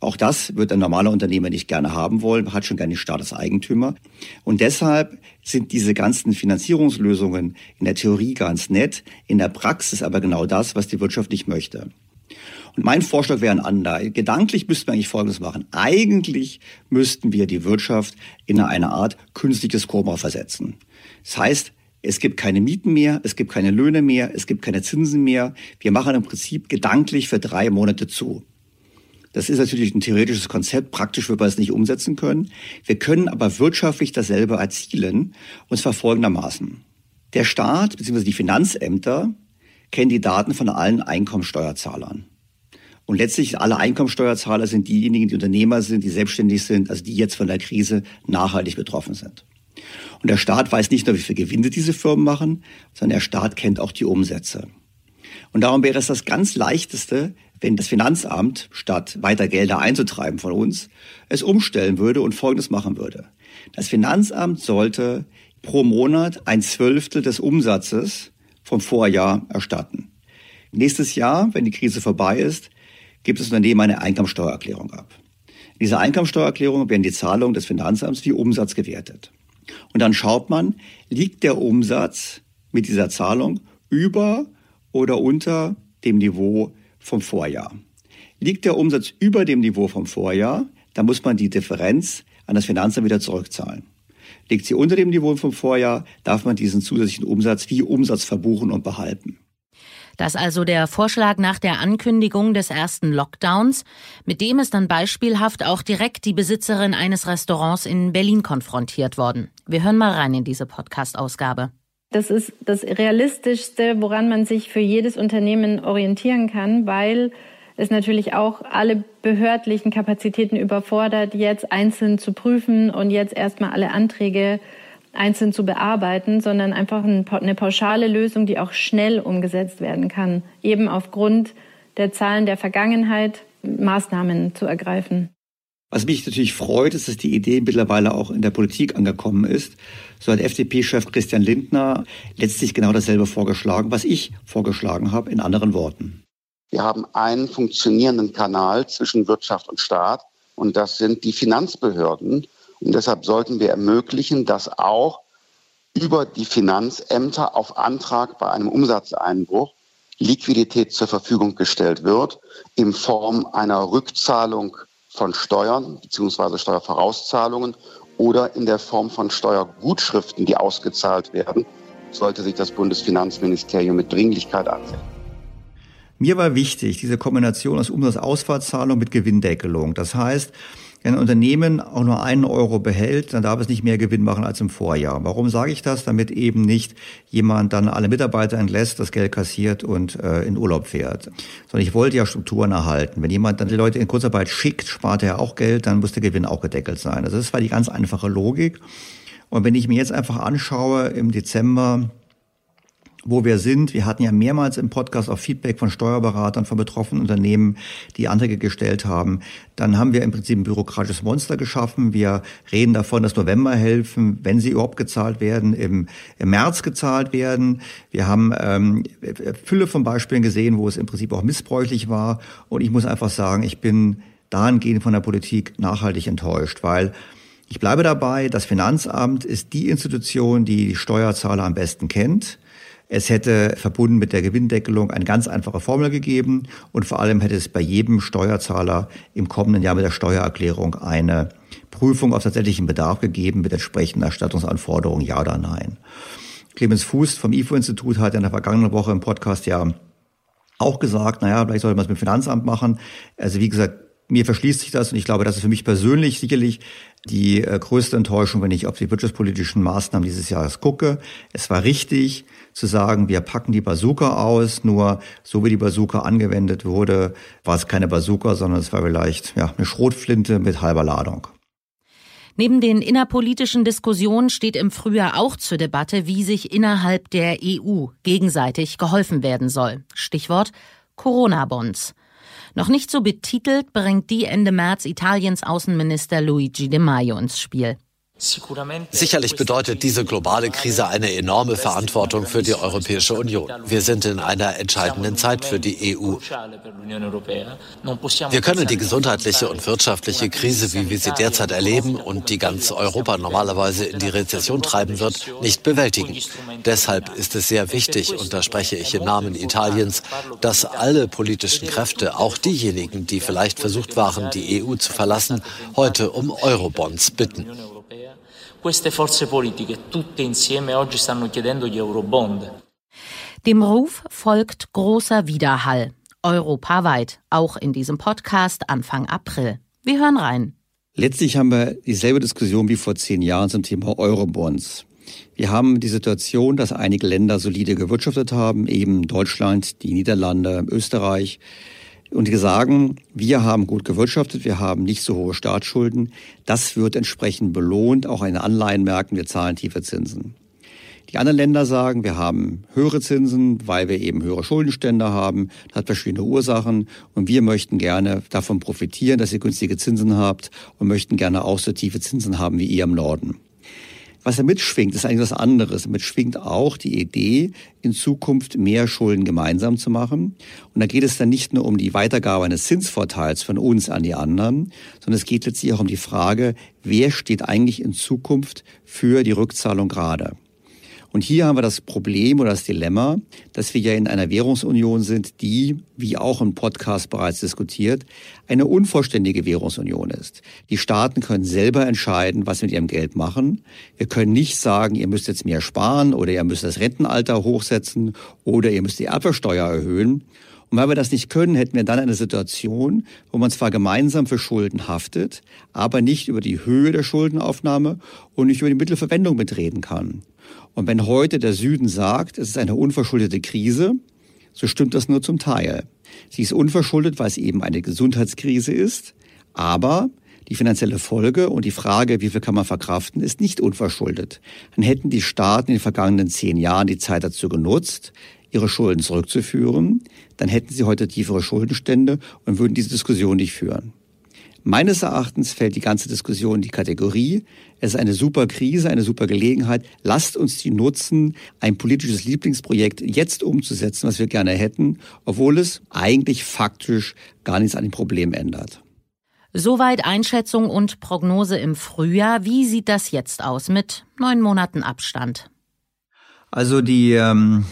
Auch das wird ein normaler Unternehmer nicht gerne haben wollen, hat schon gerne Staat als Eigentümer. Und deshalb sind diese ganzen Finanzierungslösungen in der Theorie ganz nett, in der Praxis aber genau das, was die Wirtschaft nicht möchte. Und mein Vorschlag wäre ein anderer. Gedanklich müssten wir eigentlich Folgendes machen. Eigentlich müssten wir die Wirtschaft in eine Art künstliches Koma versetzen. Das heißt, es gibt keine Mieten mehr, es gibt keine Löhne mehr, es gibt keine Zinsen mehr. Wir machen im Prinzip gedanklich für drei Monate zu. Das ist natürlich ein theoretisches Konzept, praktisch wird man es nicht umsetzen können. Wir können aber wirtschaftlich dasselbe erzielen, und zwar folgendermaßen. Der Staat bzw. die Finanzämter kennen die Daten von allen Einkommensteuerzahlern. Und letztlich alle Einkommensteuerzahler sind diejenigen, die Unternehmer sind, die selbstständig sind, also die jetzt von der Krise nachhaltig betroffen sind. Und der Staat weiß nicht nur, wie viel Gewinne diese Firmen machen, sondern der Staat kennt auch die Umsätze. Und darum wäre es das ganz leichteste, wenn das Finanzamt, statt weiter Gelder einzutreiben von uns, es umstellen würde und Folgendes machen würde. Das Finanzamt sollte pro Monat ein Zwölftel des Umsatzes vom Vorjahr erstatten. Nächstes Jahr, wenn die Krise vorbei ist, gibt das Unternehmen eine Einkommensteuererklärung ab. In dieser Einkommensteuererklärung werden die Zahlungen des Finanzamts wie Umsatz gewertet. Und dann schaut man, liegt der Umsatz mit dieser Zahlung über oder unter dem Niveau vom Vorjahr. Liegt der Umsatz über dem Niveau vom Vorjahr, dann muss man die Differenz an das Finanzamt wieder zurückzahlen. Liegt sie unter dem Niveau vom Vorjahr, darf man diesen zusätzlichen Umsatz wie Umsatz verbuchen und behalten.
Das also der Vorschlag nach der Ankündigung des ersten Lockdowns, mit dem ist dann beispielhaft auch direkt die Besitzerin eines Restaurants in Berlin konfrontiert worden. Wir hören mal rein in diese Podcast-Ausgabe.
Das ist das Realistischste, woran man sich für jedes Unternehmen orientieren kann, weil es natürlich auch alle behördlichen Kapazitäten überfordert, jetzt einzeln zu prüfen und jetzt erstmal alle Anträge einzeln zu bearbeiten, sondern einfach eine pauschale Lösung, die auch schnell umgesetzt werden kann, eben aufgrund der Zahlen der Vergangenheit Maßnahmen zu ergreifen.
Was mich natürlich freut, ist, dass die Idee mittlerweile auch in der Politik angekommen ist. So hat FDP-Chef Christian Lindner letztlich genau dasselbe vorgeschlagen, was ich vorgeschlagen habe, in anderen Worten.
Wir haben einen funktionierenden Kanal zwischen Wirtschaft und Staat und das sind die Finanzbehörden. Und deshalb sollten wir ermöglichen, dass auch über die Finanzämter auf Antrag bei einem Umsatzeinbruch Liquidität zur Verfügung gestellt wird in Form einer Rückzahlung von Steuern bzw. Steuervorauszahlungen oder in der Form von Steuergutschriften, die ausgezahlt werden, sollte sich das Bundesfinanzministerium mit Dringlichkeit ansehen.
Mir war wichtig, diese Kombination aus Umsatzausfallzahlung mit Gewinndeckelung. Das heißt, wenn ein Unternehmen auch nur einen Euro behält, dann darf es nicht mehr Gewinn machen als im Vorjahr. Warum sage ich das? Damit eben nicht jemand dann alle Mitarbeiter entlässt, das Geld kassiert und äh, in Urlaub fährt. Sondern ich wollte ja Strukturen erhalten. Wenn jemand dann die Leute in Kurzarbeit schickt, spart er auch Geld, dann muss der Gewinn auch gedeckelt sein. Also das war die ganz einfache Logik. Und wenn ich mir jetzt einfach anschaue, im Dezember wo wir sind. Wir hatten ja mehrmals im Podcast auch Feedback von Steuerberatern, von betroffenen Unternehmen, die Anträge gestellt haben. Dann haben wir im Prinzip ein bürokratisches Monster geschaffen. Wir reden davon, dass Novemberhilfen, wenn sie überhaupt gezahlt werden, im, im März gezahlt werden. Wir haben ähm, Fülle von Beispielen gesehen, wo es im Prinzip auch missbräuchlich war. Und ich muss einfach sagen, ich bin dahingehend von der Politik nachhaltig enttäuscht, weil ich bleibe dabei, das Finanzamt ist die Institution, die die Steuerzahler am besten kennt. Es hätte verbunden mit der Gewinndeckelung eine ganz einfache Formel gegeben und vor allem hätte es bei jedem Steuerzahler im kommenden Jahr mit der Steuererklärung eine Prüfung auf tatsächlichen Bedarf gegeben mit entsprechenden Erstattungsanforderungen, ja oder nein. Clemens Fuß vom IFO-Institut hat in der vergangenen Woche im Podcast ja auch gesagt, naja, vielleicht sollte man es mit dem Finanzamt machen. Also wie gesagt, mir verschließt sich das und ich glaube, das ist für mich persönlich sicherlich die äh, größte Enttäuschung, wenn ich auf die wirtschaftspolitischen Maßnahmen dieses Jahres gucke. Es war richtig zu sagen, wir packen die Bazooka aus, nur so wie die Bazooka angewendet wurde, war es keine Bazooka, sondern es war vielleicht ja, eine Schrotflinte mit halber Ladung.
Neben den innerpolitischen Diskussionen steht im Frühjahr auch zur Debatte, wie sich innerhalb der EU gegenseitig geholfen werden soll. Stichwort Corona-Bonds. Noch nicht so betitelt bringt die Ende März Italiens Außenminister Luigi De Maio ins Spiel.
Sicherlich bedeutet diese globale Krise eine enorme Verantwortung für die Europäische Union. Wir sind in einer entscheidenden Zeit für die EU. Wir können die gesundheitliche und wirtschaftliche Krise, wie wir sie derzeit erleben und die ganz Europa normalerweise in die Rezession treiben wird, nicht bewältigen. Deshalb ist es sehr wichtig, und da spreche ich im Namen Italiens, dass alle politischen Kräfte, auch diejenigen, die vielleicht versucht waren, die EU zu verlassen, heute um Eurobonds bitten
queste forze politiche tutte insieme oggi stanno chiedendo gli Eurobond.
Dem Ruf folgt großer Widerhall, europaweit, auch in diesem Podcast Anfang April. Wir hören rein.
Letztlich haben wir dieselbe Diskussion wie vor zehn Jahren zum Thema Eurobonds. Wir haben die Situation, dass einige Länder solide gewirtschaftet haben, eben Deutschland, die Niederlande, Österreich, und die sagen, wir haben gut gewirtschaftet, wir haben nicht so hohe Staatsschulden. Das wird entsprechend belohnt. Auch in Anleihenmärkten, wir zahlen tiefe Zinsen. Die anderen Länder sagen, wir haben höhere Zinsen, weil wir eben höhere Schuldenstände haben. Das hat verschiedene Ursachen. Und wir möchten gerne davon profitieren, dass ihr günstige Zinsen habt und möchten gerne auch so tiefe Zinsen haben wie ihr im Norden. Was da mitschwingt, ist eigentlich was anderes. Mitschwingt auch die Idee, in Zukunft mehr Schulden gemeinsam zu machen. Und da geht es dann nicht nur um die Weitergabe eines Zinsvorteils von uns an die anderen, sondern es geht letztlich auch um die Frage, wer steht eigentlich in Zukunft für die Rückzahlung gerade. Und hier haben wir das Problem oder das Dilemma, dass wir ja in einer Währungsunion sind, die, wie auch im Podcast bereits diskutiert, eine unvollständige Währungsunion ist. Die Staaten können selber entscheiden, was sie mit ihrem Geld machen. Wir können nicht sagen, ihr müsst jetzt mehr sparen oder ihr müsst das Rentenalter hochsetzen oder ihr müsst die Erbsteuer erhöhen. Und weil wir das nicht können, hätten wir dann eine Situation, wo man zwar gemeinsam für Schulden haftet, aber nicht über die Höhe der Schuldenaufnahme und nicht über die Mittelverwendung mitreden kann. Und wenn heute der Süden sagt, es ist eine unverschuldete Krise, so stimmt das nur zum Teil. Sie ist unverschuldet, weil es eben eine Gesundheitskrise ist, aber die finanzielle Folge und die Frage, wie viel kann man verkraften, ist nicht unverschuldet. Dann hätten die Staaten in den vergangenen zehn Jahren die Zeit dazu genutzt, ihre Schulden zurückzuführen, dann hätten sie heute tiefere Schuldenstände und würden diese Diskussion nicht führen. Meines Erachtens fällt die ganze Diskussion in die Kategorie, es ist eine super Krise, eine super Gelegenheit. Lasst uns die nutzen, ein politisches Lieblingsprojekt jetzt umzusetzen, was wir gerne hätten, obwohl es eigentlich faktisch gar nichts an dem Problem ändert.
Soweit Einschätzung und Prognose im Frühjahr. Wie sieht das jetzt aus mit neun Monaten Abstand?
Also die ähm,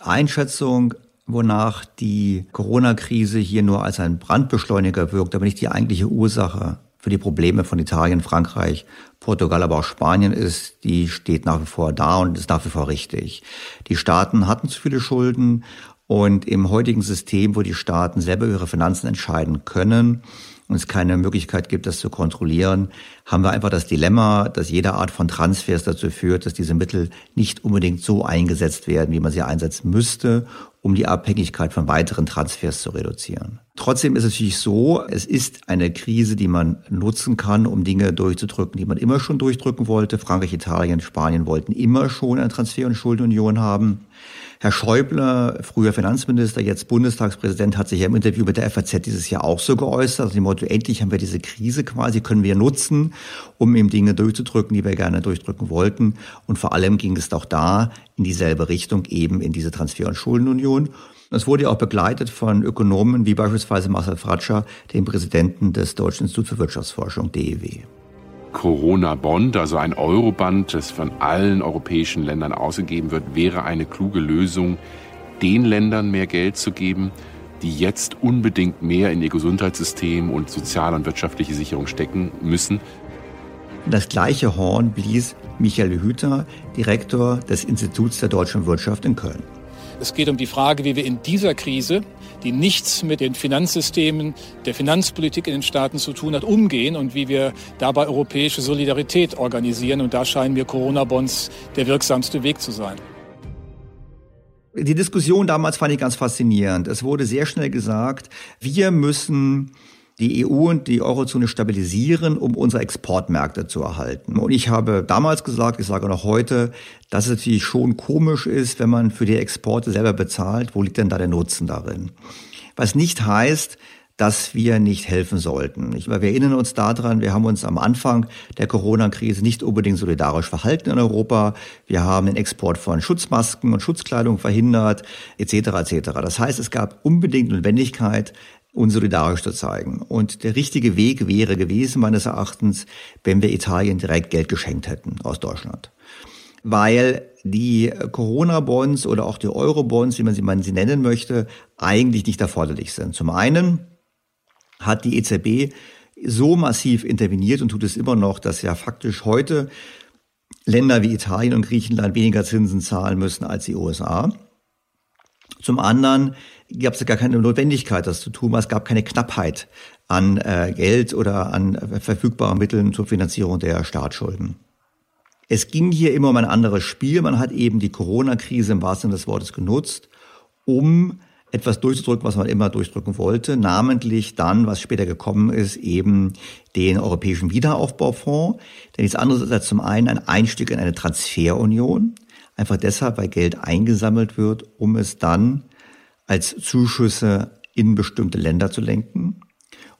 Einschätzung wonach die Corona-Krise hier nur als ein Brandbeschleuniger wirkt, aber nicht die eigentliche Ursache für die Probleme von Italien, Frankreich, Portugal, aber auch Spanien ist, die steht nach wie vor da und ist nach wie vor richtig. Die Staaten hatten zu viele Schulden und im heutigen System, wo die Staaten selber ihre Finanzen entscheiden können, und es keine Möglichkeit gibt, das zu kontrollieren, haben wir einfach das Dilemma, dass jede Art von Transfers dazu führt, dass diese Mittel nicht unbedingt so eingesetzt werden, wie man sie einsetzen müsste, um die Abhängigkeit von weiteren Transfers zu reduzieren. Trotzdem ist es natürlich so, es ist eine Krise, die man nutzen kann, um Dinge durchzudrücken, die man immer schon durchdrücken wollte. Frankreich, Italien, Spanien wollten immer schon eine Transfer- und Schuldenunion haben. Herr Schäuble, früher Finanzminister, jetzt Bundestagspräsident, hat sich ja im Interview mit der FAZ dieses Jahr auch so geäußert, dem Motto, endlich haben wir diese Krise quasi, können wir nutzen, um eben Dinge durchzudrücken, die wir gerne durchdrücken wollten. Und vor allem ging es auch da in dieselbe Richtung, eben in diese Transfer- und Schuldenunion. Es wurde ja auch begleitet von Ökonomen wie beispielsweise Marcel Fratscher, dem Präsidenten des Deutschen Instituts für Wirtschaftsforschung, DEW.
Corona-Bond, also ein Euroband, das von allen europäischen Ländern ausgegeben wird, wäre eine kluge Lösung, den Ländern mehr Geld zu geben, die jetzt unbedingt mehr in ihr Gesundheitssystem und soziale und wirtschaftliche Sicherung stecken müssen.
Das gleiche Horn blies Michael Hüter, Direktor des Instituts der deutschen Wirtschaft in Köln.
Es geht um die Frage, wie wir in dieser Krise, die nichts mit den Finanzsystemen, der Finanzpolitik in den Staaten zu tun hat, umgehen und wie wir dabei europäische Solidarität organisieren. Und da scheinen mir Corona-Bonds der wirksamste Weg zu sein.
Die Diskussion damals fand ich ganz faszinierend. Es wurde sehr schnell gesagt, wir müssen die EU und die Eurozone stabilisieren, um unsere Exportmärkte zu erhalten. Und ich habe damals gesagt, ich sage noch heute, dass es natürlich schon komisch ist, wenn man für die Exporte selber bezahlt. Wo liegt denn da der Nutzen darin? Was nicht heißt, dass wir nicht helfen sollten. Wir erinnern uns daran, wir haben uns am Anfang der Corona-Krise nicht unbedingt solidarisch verhalten in Europa. Wir haben den Export von Schutzmasken und Schutzkleidung verhindert, etc. etc. Das heißt, es gab unbedingt Notwendigkeit, unsolidarisch zu zeigen. Und der richtige Weg wäre gewesen, meines Erachtens, wenn wir Italien direkt Geld geschenkt hätten aus Deutschland. Weil die Corona-Bonds oder auch die Euro-Bonds, wie man sie, man sie nennen möchte, eigentlich nicht erforderlich sind. Zum einen hat die EZB so massiv interveniert und tut es immer noch, dass ja faktisch heute Länder wie Italien und Griechenland weniger Zinsen zahlen müssen als die USA. Zum anderen gab es gar keine Notwendigkeit, das zu tun, es gab keine Knappheit an äh, Geld oder an äh, verfügbaren Mitteln zur Finanzierung der Staatsschulden. Es ging hier immer um ein anderes Spiel. Man hat eben die Corona-Krise im wahrsten Sinne des Wortes genutzt, um etwas durchzudrücken, was man immer durchdrücken wollte, namentlich dann, was später gekommen ist, eben den Europäischen Wiederaufbaufonds. Denn nichts anderes als zum einen ein Einstieg in eine Transferunion, einfach deshalb, weil Geld eingesammelt wird, um es dann als Zuschüsse in bestimmte Länder zu lenken.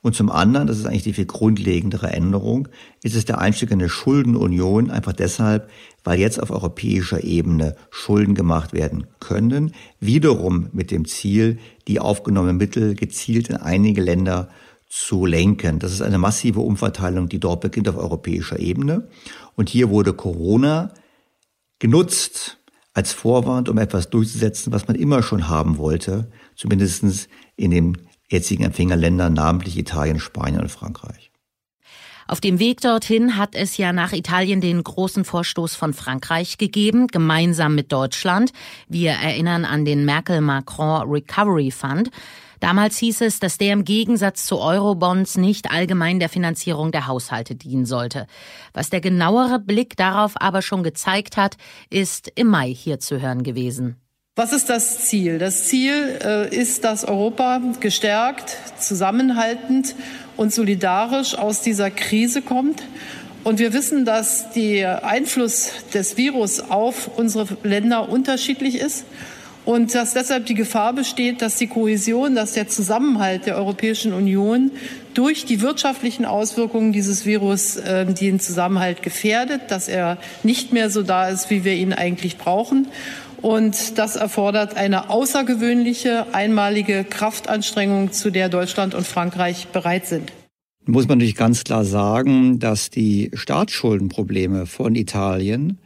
Und zum anderen, das ist eigentlich die viel grundlegendere Änderung, ist es der Einstieg in eine Schuldenunion einfach deshalb, weil jetzt auf europäischer Ebene Schulden gemacht werden können, wiederum mit dem Ziel, die aufgenommenen Mittel gezielt in einige Länder zu lenken. Das ist eine massive Umverteilung, die dort beginnt auf europäischer Ebene. Und hier wurde Corona genutzt als Vorwand, um etwas durchzusetzen, was man immer schon haben wollte, zumindest in den jetzigen Empfängerländern, namentlich Italien, Spanien und Frankreich.
Auf dem Weg dorthin hat es ja nach Italien den großen Vorstoß von Frankreich gegeben, gemeinsam mit Deutschland. Wir erinnern an den Merkel-Macron Recovery Fund. Damals hieß es, dass der im Gegensatz zu Eurobonds nicht allgemein der Finanzierung der Haushalte dienen sollte. Was der genauere Blick darauf aber schon gezeigt hat, ist im Mai hier zu hören gewesen.
Was ist das Ziel? Das Ziel äh, ist, dass Europa gestärkt, zusammenhaltend und solidarisch aus dieser Krise kommt. Und wir wissen, dass der Einfluss des Virus auf unsere Länder unterschiedlich ist und dass deshalb die Gefahr besteht, dass die Kohäsion, dass der Zusammenhalt der Europäischen Union durch die wirtschaftlichen Auswirkungen dieses Virus äh, den Zusammenhalt gefährdet, dass er nicht mehr so da ist, wie wir ihn eigentlich brauchen. Und das erfordert eine außergewöhnliche, einmalige Kraftanstrengung, zu der Deutschland und Frankreich bereit sind.
Muss man natürlich ganz klar sagen, dass die Staatsschuldenprobleme von Italien,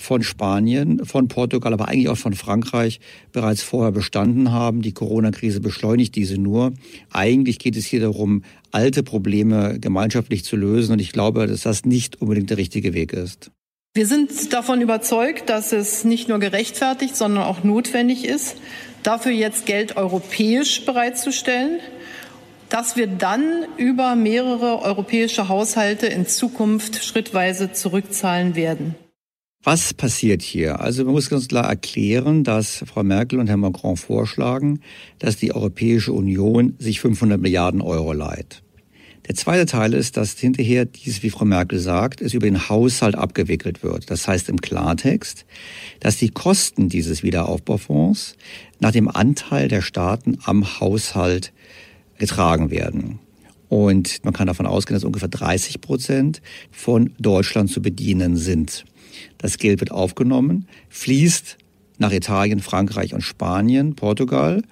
von Spanien, von Portugal, aber eigentlich auch von Frankreich bereits vorher bestanden haben. Die Corona-Krise beschleunigt diese nur. Eigentlich geht es hier darum, alte Probleme gemeinschaftlich zu lösen. Und ich glaube, dass das nicht unbedingt der richtige Weg ist.
Wir sind davon überzeugt, dass es nicht nur gerechtfertigt, sondern auch notwendig ist, dafür jetzt Geld europäisch bereitzustellen, dass wir dann über mehrere europäische Haushalte in Zukunft schrittweise zurückzahlen werden.
Was passiert hier? Also man muss ganz klar erklären, dass Frau Merkel und Herr Macron vorschlagen, dass die Europäische Union sich 500 Milliarden Euro leiht. Der zweite Teil ist, dass hinterher dies, wie Frau Merkel sagt, es über den Haushalt abgewickelt wird. Das heißt im Klartext, dass die Kosten dieses Wiederaufbaufonds nach dem Anteil der Staaten am Haushalt getragen werden. Und man kann davon ausgehen, dass ungefähr 30 Prozent von Deutschland zu bedienen sind. Das Geld wird aufgenommen, fließt nach Italien, Frankreich und Spanien, Portugal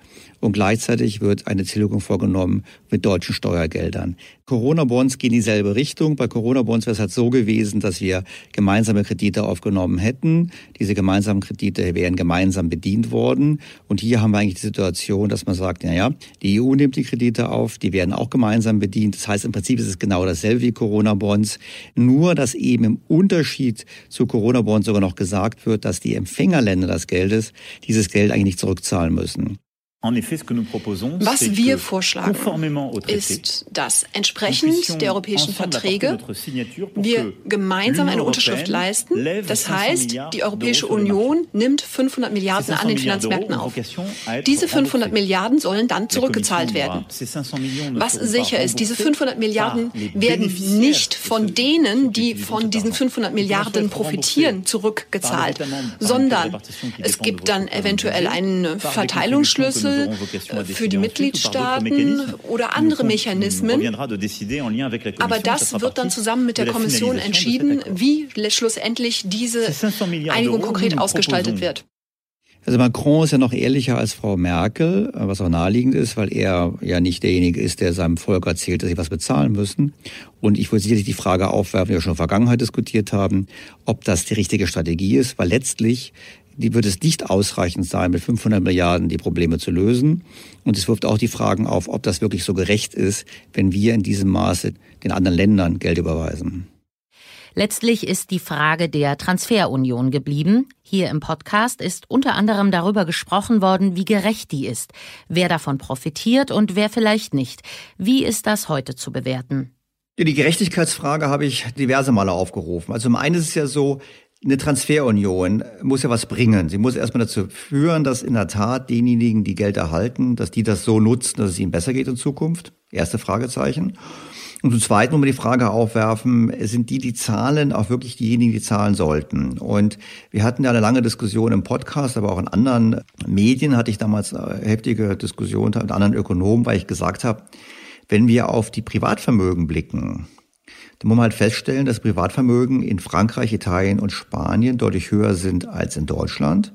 und gleichzeitig wird eine Tilgung vorgenommen mit deutschen Steuergeldern. Corona-Bonds gehen in dieselbe Richtung. Bei Corona-Bonds wäre es halt so gewesen, dass wir gemeinsame Kredite aufgenommen hätten. Diese gemeinsamen Kredite wären gemeinsam bedient worden. Und hier haben wir eigentlich die Situation, dass man sagt, na ja, die EU nimmt die Kredite auf, die werden auch gemeinsam bedient. Das heißt, im Prinzip ist es genau dasselbe wie Corona-Bonds. Nur, dass eben im Unterschied zu Corona-Bonds sogar noch gesagt wird, dass die Empfängerländer des Geldes dieses Geld eigentlich nicht zurückzahlen müssen.
Was wir vorschlagen, ist, dass entsprechend der europäischen Verträge wir gemeinsam eine Unterschrift leisten. Das heißt, die Europäische Union nimmt 500 Milliarden an den Finanzmärkten auf. Diese 500 Milliarden sollen dann zurückgezahlt werden. Was sicher ist, diese 500 Milliarden werden nicht von denen, die von diesen 500 Milliarden profitieren, zurückgezahlt, sondern es gibt dann eventuell einen Verteilungsschlüssel Schlüssel für die Mitgliedstaaten oder andere Mechanismen. Aber das wird dann zusammen mit der Kommission entschieden, wie schlussendlich diese Einigung konkret ausgestaltet wird.
Also Macron ist ja noch ehrlicher als Frau Merkel, was auch naheliegend ist, weil er ja nicht derjenige ist, der seinem Volk erzählt, dass sie was bezahlen müssen. Und ich würde sicherlich die Frage aufwerfen, die wir schon in der Vergangenheit diskutiert haben, ob das die richtige Strategie ist, weil letztlich die wird es nicht ausreichend sein, mit 500 Milliarden die Probleme zu lösen. Und es wirft auch die Fragen auf, ob das wirklich so gerecht ist, wenn wir in diesem Maße den anderen Ländern Geld überweisen.
Letztlich ist die Frage der Transferunion geblieben. Hier im Podcast ist unter anderem darüber gesprochen worden, wie gerecht die ist, wer davon profitiert und wer vielleicht nicht. Wie ist das heute zu bewerten?
Die Gerechtigkeitsfrage habe ich diverse Male aufgerufen. Also zum einen ist es ja so, eine Transferunion muss ja was bringen. Sie muss erstmal dazu führen, dass in der Tat diejenigen, die Geld erhalten, dass die das so nutzen, dass es ihnen besser geht in Zukunft. Erste Fragezeichen. Und zum Zweiten muss man die Frage aufwerfen, sind die, die zahlen, auch wirklich diejenigen, die zahlen sollten? Und wir hatten ja eine lange Diskussion im Podcast, aber auch in anderen Medien hatte ich damals eine heftige Diskussion mit anderen Ökonomen, weil ich gesagt habe, wenn wir auf die Privatvermögen blicken, dann muss man halt feststellen, dass Privatvermögen in Frankreich, Italien und Spanien deutlich höher sind als in Deutschland.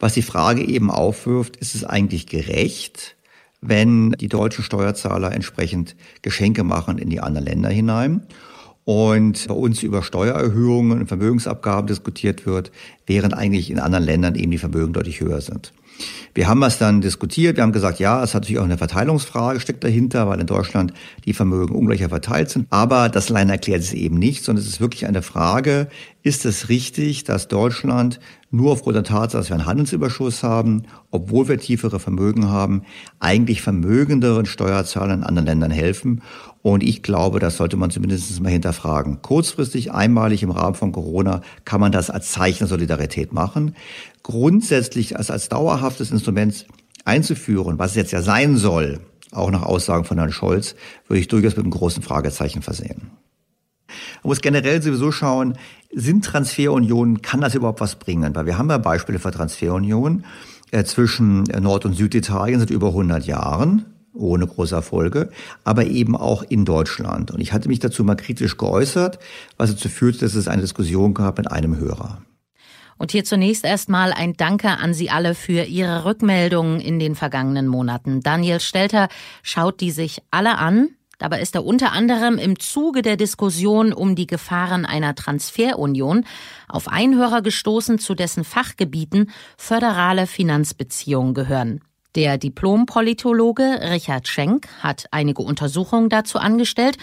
Was die Frage eben aufwirft, ist es eigentlich gerecht, wenn die deutschen Steuerzahler entsprechend Geschenke machen in die anderen Länder hinein und bei uns über Steuererhöhungen und Vermögensabgaben diskutiert wird, während eigentlich in anderen Ländern eben die Vermögen deutlich höher sind. Wir haben das dann diskutiert. Wir haben gesagt, ja, es hat natürlich auch eine Verteilungsfrage steckt dahinter, weil in Deutschland die Vermögen ungleicher verteilt sind. Aber das allein erklärt es eben nicht, sondern es ist wirklich eine Frage, ist es richtig, dass Deutschland nur aufgrund der Tatsache, dass wir einen Handelsüberschuss haben, obwohl wir tiefere Vermögen haben, eigentlich vermögenderen Steuerzahlern in anderen Ländern helfen? Und ich glaube, das sollte man zumindest mal hinterfragen. Kurzfristig, einmalig im Rahmen von Corona, kann man das als Zeichen der Solidarität machen. Grundsätzlich als, als dauerhaftes Instrument einzuführen, was es jetzt ja sein soll, auch nach Aussagen von Herrn Scholz, würde ich durchaus mit einem großen Fragezeichen versehen. Man muss generell sowieso schauen, sind Transferunionen, kann das überhaupt was bringen? Weil wir haben ja Beispiele für Transferunionen äh, zwischen Nord- und Süditalien seit über 100 Jahren ohne große Erfolge, aber eben auch in Deutschland. Und ich hatte mich dazu mal kritisch geäußert, was dazu führte, dass es eine Diskussion gab mit einem Hörer.
Und hier zunächst erstmal ein Danke an Sie alle für Ihre Rückmeldungen in den vergangenen Monaten. Daniel Stelter schaut die sich alle an. Dabei ist er unter anderem im Zuge der Diskussion um die Gefahren einer Transferunion auf Einhörer gestoßen, zu dessen Fachgebieten föderale Finanzbeziehungen gehören. Der Diplompolitologe Richard Schenk hat einige Untersuchungen dazu angestellt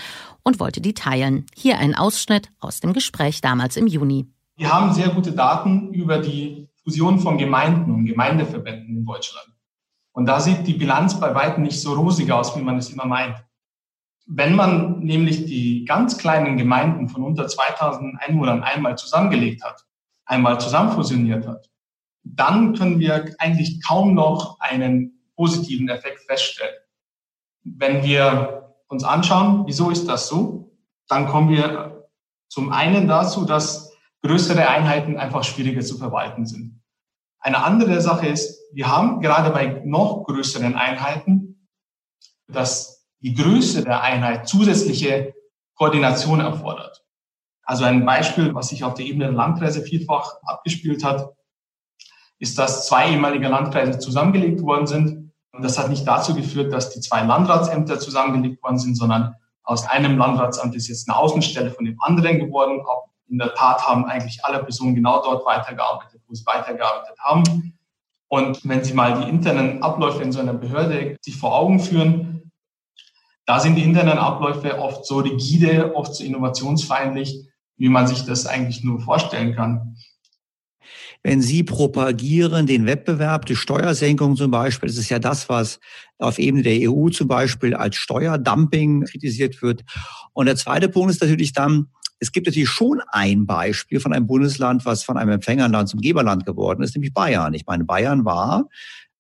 und wollte die teilen. Hier ein Ausschnitt aus dem Gespräch damals im Juni.
Wir haben sehr gute Daten über die Fusion von Gemeinden und Gemeindeverbänden in Deutschland. Und da sieht die Bilanz bei weitem nicht so rosig aus, wie man es immer meint. Wenn man nämlich die ganz kleinen Gemeinden von unter 2000 Einwohnern einmal zusammengelegt hat, einmal zusammenfusioniert hat, dann können wir eigentlich kaum noch einen positiven Effekt feststellen. Wenn wir uns anschauen, wieso ist das so, dann kommen wir zum einen dazu, dass größere Einheiten einfach schwieriger zu verwalten sind. Eine andere Sache ist, wir haben gerade bei noch größeren Einheiten, dass die Größe der Einheit zusätzliche Koordination erfordert. Also ein Beispiel, was sich auf der Ebene der Landkreise vielfach abgespielt hat, ist, dass zwei ehemalige Landkreise zusammengelegt worden sind. Und das hat nicht dazu geführt, dass die zwei Landratsämter zusammengelegt worden sind, sondern aus einem Landratsamt ist jetzt eine Außenstelle von dem anderen geworden. In der Tat haben eigentlich alle Personen genau dort weitergearbeitet, wo sie weitergearbeitet haben. Und wenn Sie mal die internen Abläufe in so einer Behörde sich vor Augen führen, da sind die internen Abläufe oft so rigide, oft so innovationsfeindlich, wie man sich das eigentlich nur vorstellen kann
wenn Sie propagieren den Wettbewerb, die Steuersenkung zum Beispiel, das ist ja das, was auf Ebene der EU zum Beispiel als Steuerdumping kritisiert wird. Und der zweite Punkt ist natürlich dann, es gibt natürlich schon ein Beispiel von einem Bundesland, was von einem Empfängerland zum Geberland geworden ist, nämlich Bayern. Ich meine, Bayern war,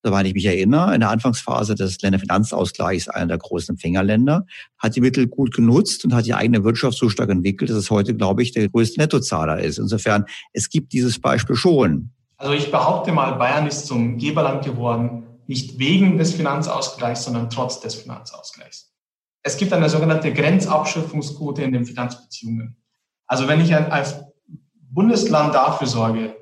soweit ich mich erinnere, in der Anfangsphase des Länderfinanzausgleichs einer der großen Empfängerländer, hat die Mittel gut genutzt und hat die eigene Wirtschaft so stark entwickelt, dass es heute, glaube ich, der größte Nettozahler ist. Insofern, es gibt dieses Beispiel schon.
Also ich behaupte mal, Bayern ist zum Geberland geworden, nicht wegen des Finanzausgleichs, sondern trotz des Finanzausgleichs. Es gibt eine sogenannte Grenzabschöpfungsquote in den Finanzbeziehungen. Also wenn ich als Bundesland dafür sorge,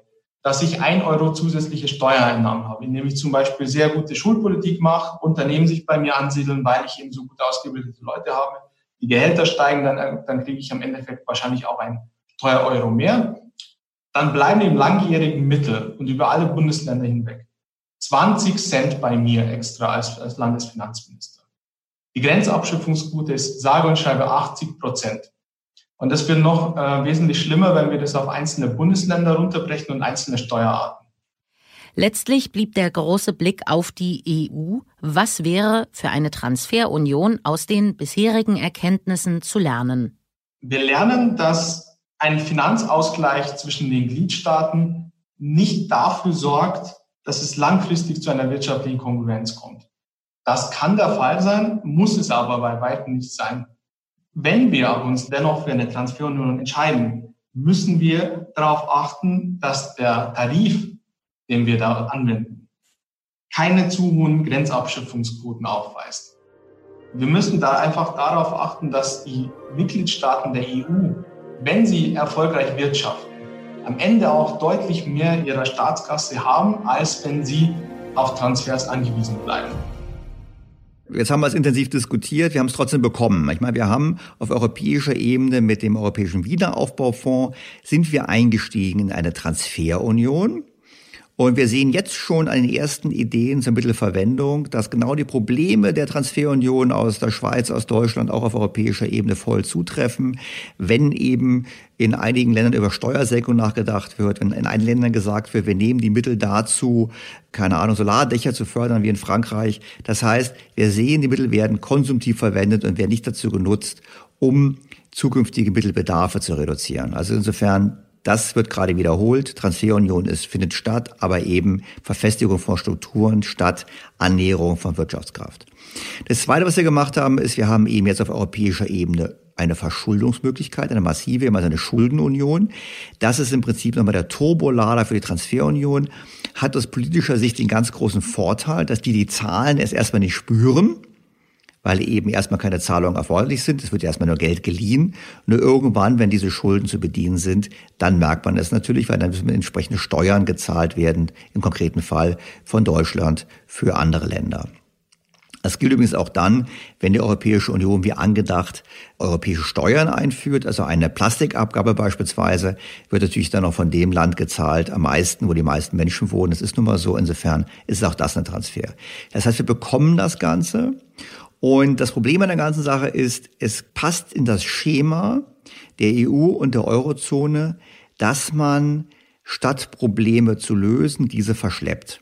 dass ich ein Euro zusätzliche Steuereinnahmen habe, indem ich zum Beispiel sehr gute Schulpolitik mache, Unternehmen sich bei mir ansiedeln, weil ich eben so gut ausgebildete Leute habe, die Gehälter steigen, dann, dann kriege ich am Endeffekt wahrscheinlich auch ein Steuereuro mehr. Dann bleiben im langjährigen Mittel und über alle Bundesländer hinweg 20 Cent bei mir extra als, als Landesfinanzminister. Die Grenzabschöpfungsquote ist sage und schreibe 80 Prozent. Und das wird noch äh, wesentlich schlimmer, wenn wir das auf einzelne Bundesländer runterbrechen und einzelne Steuerarten.
Letztlich blieb der große Blick auf die EU. Was wäre für eine Transferunion aus den bisherigen Erkenntnissen zu lernen?
Wir lernen, dass ein Finanzausgleich zwischen den Gliedstaaten nicht dafür sorgt, dass es langfristig zu einer wirtschaftlichen Konkurrenz kommt. Das kann der Fall sein, muss es aber bei weitem nicht sein. Wenn wir uns dennoch für eine Transferunion entscheiden, müssen wir darauf achten, dass der Tarif, den wir da anwenden, keine zu hohen Grenzabschöpfungsquoten aufweist. Wir müssen da einfach darauf achten, dass die Mitgliedstaaten der EU, wenn sie erfolgreich wirtschaften, am Ende auch deutlich mehr ihrer Staatskasse haben, als wenn sie auf Transfers angewiesen bleiben.
Jetzt haben wir es intensiv diskutiert, wir haben es trotzdem bekommen. Ich meine, wir haben auf europäischer Ebene mit dem Europäischen Wiederaufbaufonds sind wir eingestiegen in eine Transferunion. Und wir sehen jetzt schon an den ersten Ideen zur Mittelverwendung, dass genau die Probleme der Transferunion aus der Schweiz, aus Deutschland auch auf europäischer Ebene voll zutreffen, wenn eben in einigen Ländern über Steuersenkung nachgedacht wird, wenn in einigen Ländern gesagt wird, wir nehmen die Mittel dazu, keine Ahnung, Solardächer zu fördern, wie in Frankreich. Das heißt, wir sehen, die Mittel werden konsumtiv verwendet und werden nicht dazu genutzt, um zukünftige Mittelbedarfe zu reduzieren. Also insofern das wird gerade wiederholt. Transferunion ist, findet statt, aber eben Verfestigung von Strukturen statt Annäherung von Wirtschaftskraft. Das Zweite, was wir gemacht haben, ist, wir haben eben jetzt auf europäischer Ebene eine Verschuldungsmöglichkeit, eine massive, also eine Schuldenunion. Das ist im Prinzip nochmal der Turbolader für die Transferunion. Hat aus politischer Sicht den ganz großen Vorteil, dass die die Zahlen erst erstmal nicht spüren, weil eben erstmal keine Zahlungen erforderlich sind. Es wird erstmal nur Geld geliehen. Nur irgendwann, wenn diese Schulden zu bedienen sind, dann merkt man es natürlich, weil dann müssen entsprechende Steuern gezahlt werden, im konkreten Fall von Deutschland für andere Länder. Das gilt übrigens auch dann, wenn die Europäische Union wie angedacht europäische Steuern einführt, also eine Plastikabgabe beispielsweise, wird natürlich dann auch von dem Land gezahlt am meisten, wo die meisten Menschen wohnen. Das ist nun mal so. Insofern ist auch das ein Transfer. Das heißt, wir bekommen das Ganze und das Problem an der ganzen Sache ist, es passt in das Schema der EU und der Eurozone, dass man statt Probleme zu lösen, diese verschleppt.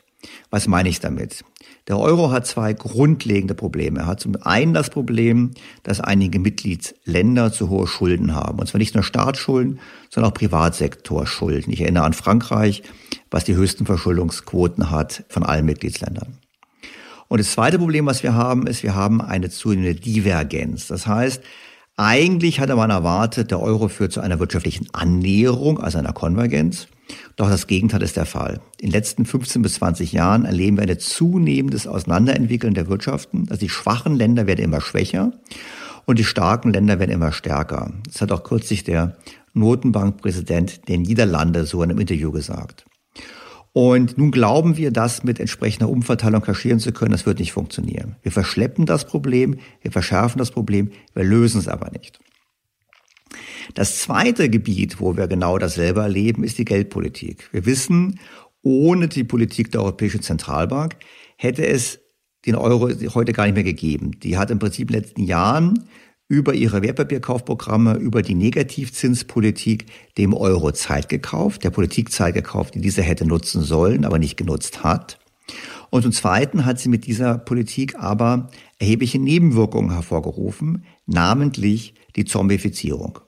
Was meine ich damit? Der Euro hat zwei grundlegende Probleme. Er hat zum einen das Problem, dass einige Mitgliedsländer zu hohe Schulden haben. Und zwar nicht nur Staatsschulden, sondern auch Privatsektorschulden. Ich erinnere an Frankreich, was die höchsten Verschuldungsquoten hat von allen Mitgliedsländern. Und das zweite Problem, was wir haben, ist, wir haben eine zunehmende Divergenz. Das heißt, eigentlich hatte man erwartet, der Euro führt zu einer wirtschaftlichen Annäherung, also einer Konvergenz. Doch das Gegenteil ist der Fall. In den letzten 15 bis 20 Jahren erleben wir ein zunehmendes Auseinanderentwickeln der Wirtschaften. Also die schwachen Länder werden immer schwächer und die starken Länder werden immer stärker. Das hat auch kürzlich der Notenbankpräsident der Niederlande so in einem Interview gesagt. Und nun glauben wir, das mit entsprechender Umverteilung kaschieren zu können. Das wird nicht funktionieren. Wir verschleppen das Problem, wir verschärfen das Problem, wir lösen es aber nicht. Das zweite Gebiet, wo wir genau dasselbe erleben, ist die Geldpolitik. Wir wissen, ohne die Politik der Europäischen Zentralbank hätte es den Euro heute gar nicht mehr gegeben. Die hat im Prinzip in den letzten Jahren über ihre Wertpapierkaufprogramme, über die Negativzinspolitik dem Euro Zeit gekauft, der Politik Zeit gekauft, die diese hätte nutzen sollen, aber nicht genutzt hat. Und zum Zweiten hat sie mit dieser Politik aber erhebliche Nebenwirkungen hervorgerufen, namentlich die Zombifizierung.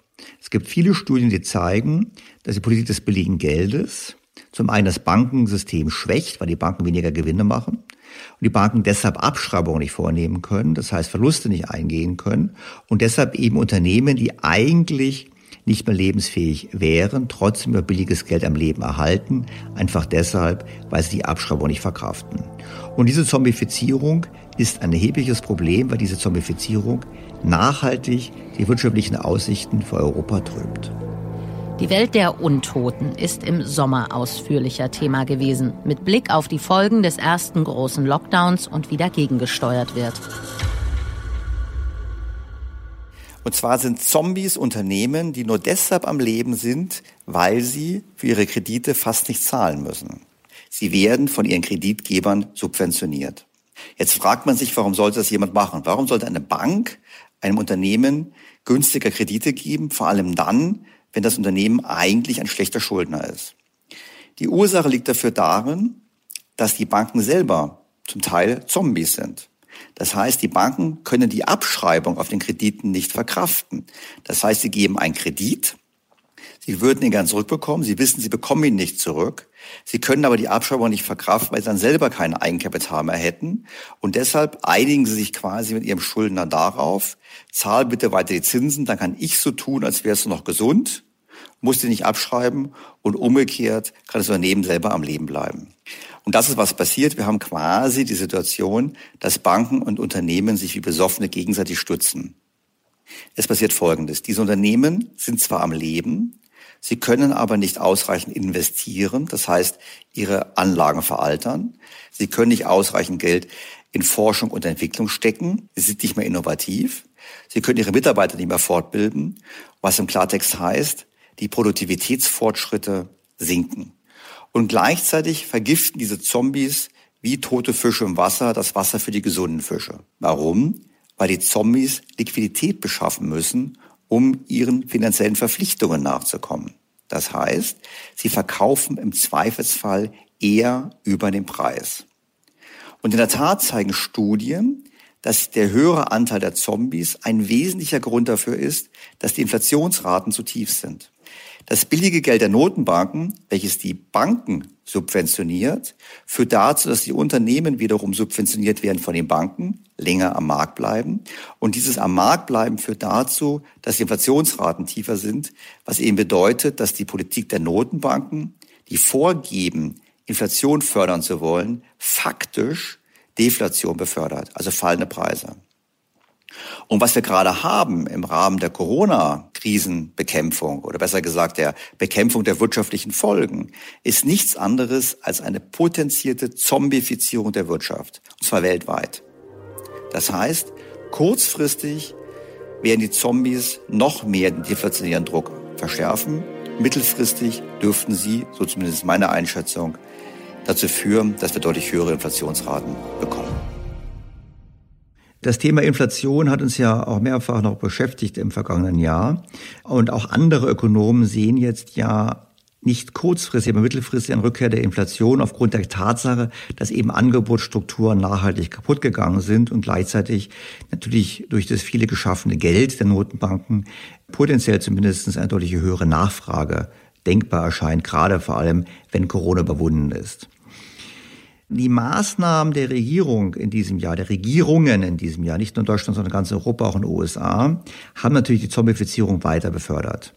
Es gibt viele Studien, die zeigen, dass die Politik des billigen Geldes zum einen das Bankensystem schwächt, weil die Banken weniger Gewinne machen und die Banken deshalb Abschreibungen nicht vornehmen können, das heißt Verluste nicht eingehen können und deshalb eben Unternehmen, die eigentlich nicht mehr lebensfähig wären, trotzdem über billiges Geld am Leben erhalten, einfach deshalb, weil sie die Abschreibung nicht verkraften. Und diese Zombifizierung ist ein erhebliches Problem, weil diese Zombifizierung nachhaltig die wirtschaftlichen Aussichten für Europa trübt.
Die Welt der Untoten ist im Sommer ausführlicher Thema gewesen, mit Blick auf die Folgen des ersten großen Lockdowns und wie dagegen gesteuert wird.
Und zwar sind Zombies Unternehmen, die nur deshalb am Leben sind, weil sie für ihre Kredite fast nicht zahlen müssen. Sie werden von ihren Kreditgebern subventioniert. Jetzt fragt man sich, warum sollte das jemand machen? Warum sollte eine Bank einem Unternehmen günstiger Kredite geben, vor allem dann, wenn das Unternehmen eigentlich ein schlechter Schuldner ist. Die Ursache liegt dafür darin, dass die Banken selber zum Teil Zombies sind. Das heißt, die Banken können die Abschreibung auf den Krediten nicht verkraften. Das heißt, sie geben einen Kredit, sie würden ihn gern zurückbekommen, sie wissen, sie bekommen ihn nicht zurück. Sie können aber die Abschreibung nicht verkraften, weil sie dann selber kein Eigenkapital mehr hätten. Und deshalb einigen sie sich quasi mit ihrem Schuldner darauf, zahl bitte weiter die Zinsen, dann kann ich so tun, als wärst du noch gesund, musst du nicht abschreiben und umgekehrt kann das Unternehmen selber am Leben bleiben. Und das ist, was passiert. Wir haben quasi die Situation, dass Banken und Unternehmen sich wie Besoffene gegenseitig stützen. Es passiert Folgendes. Diese Unternehmen sind zwar am Leben, Sie können aber nicht ausreichend investieren, das heißt, ihre Anlagen veraltern. Sie können nicht ausreichend Geld in Forschung und Entwicklung stecken. Sie sind nicht mehr innovativ. Sie können ihre Mitarbeiter nicht mehr fortbilden, was im Klartext heißt, die Produktivitätsfortschritte sinken. Und gleichzeitig vergiften diese Zombies wie tote Fische im Wasser das Wasser für die gesunden Fische. Warum? Weil die Zombies Liquidität beschaffen müssen, um ihren finanziellen Verpflichtungen nachzukommen. Das heißt, sie verkaufen im Zweifelsfall eher über den Preis. Und in der Tat zeigen Studien, dass der höhere Anteil der Zombies ein wesentlicher Grund dafür ist, dass die Inflationsraten zu tief sind. Das billige Geld der Notenbanken, welches die Banken subventioniert, führt dazu, dass die Unternehmen wiederum subventioniert werden von den Banken, länger am Markt bleiben. Und dieses am Markt bleiben führt dazu, dass die Inflationsraten tiefer sind, was eben bedeutet, dass die Politik der Notenbanken, die vorgeben, Inflation fördern zu wollen, faktisch Deflation befördert, also fallende Preise. Und was wir gerade haben im Rahmen der Corona-Krisenbekämpfung oder besser gesagt der Bekämpfung der wirtschaftlichen Folgen, ist nichts anderes als eine potenzierte Zombifizierung der Wirtschaft, und zwar weltweit. Das heißt, kurzfristig werden die Zombies noch mehr den deflationären Druck verschärfen. Mittelfristig dürften sie, so zumindest meine Einschätzung, dazu führen, dass wir deutlich höhere Inflationsraten bekommen. Das Thema Inflation hat uns ja auch mehrfach noch beschäftigt im vergangenen Jahr. Und auch andere Ökonomen sehen jetzt ja nicht kurzfristig, aber mittelfristig eine Rückkehr der Inflation aufgrund der Tatsache, dass eben Angebotsstrukturen nachhaltig kaputt gegangen sind und gleichzeitig natürlich durch das viele geschaffene Geld der Notenbanken potenziell zumindest eine deutlich höhere Nachfrage denkbar erscheint, gerade vor allem, wenn Corona überwunden ist. Die Maßnahmen der Regierung in diesem Jahr, der Regierungen in diesem Jahr, nicht nur in Deutschland, sondern ganz Europa, auch in den USA, haben natürlich die Zombifizierung weiter befördert.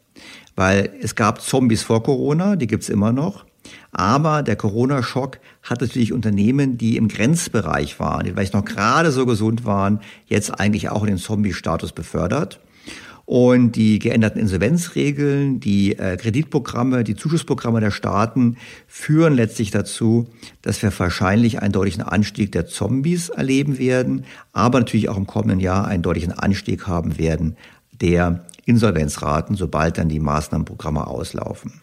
Weil es gab Zombies vor Corona, die gibt's immer noch. Aber der Corona-Schock hat natürlich Unternehmen, die im Grenzbereich waren, die vielleicht noch gerade so gesund waren, jetzt eigentlich auch in den Zombie-Status befördert. Und die geänderten Insolvenzregeln, die äh, Kreditprogramme, die Zuschussprogramme der Staaten führen letztlich dazu, dass wir wahrscheinlich einen deutlichen Anstieg der Zombies erleben werden, aber natürlich auch im kommenden Jahr einen deutlichen Anstieg haben werden der Insolvenzraten, sobald dann die Maßnahmenprogramme auslaufen.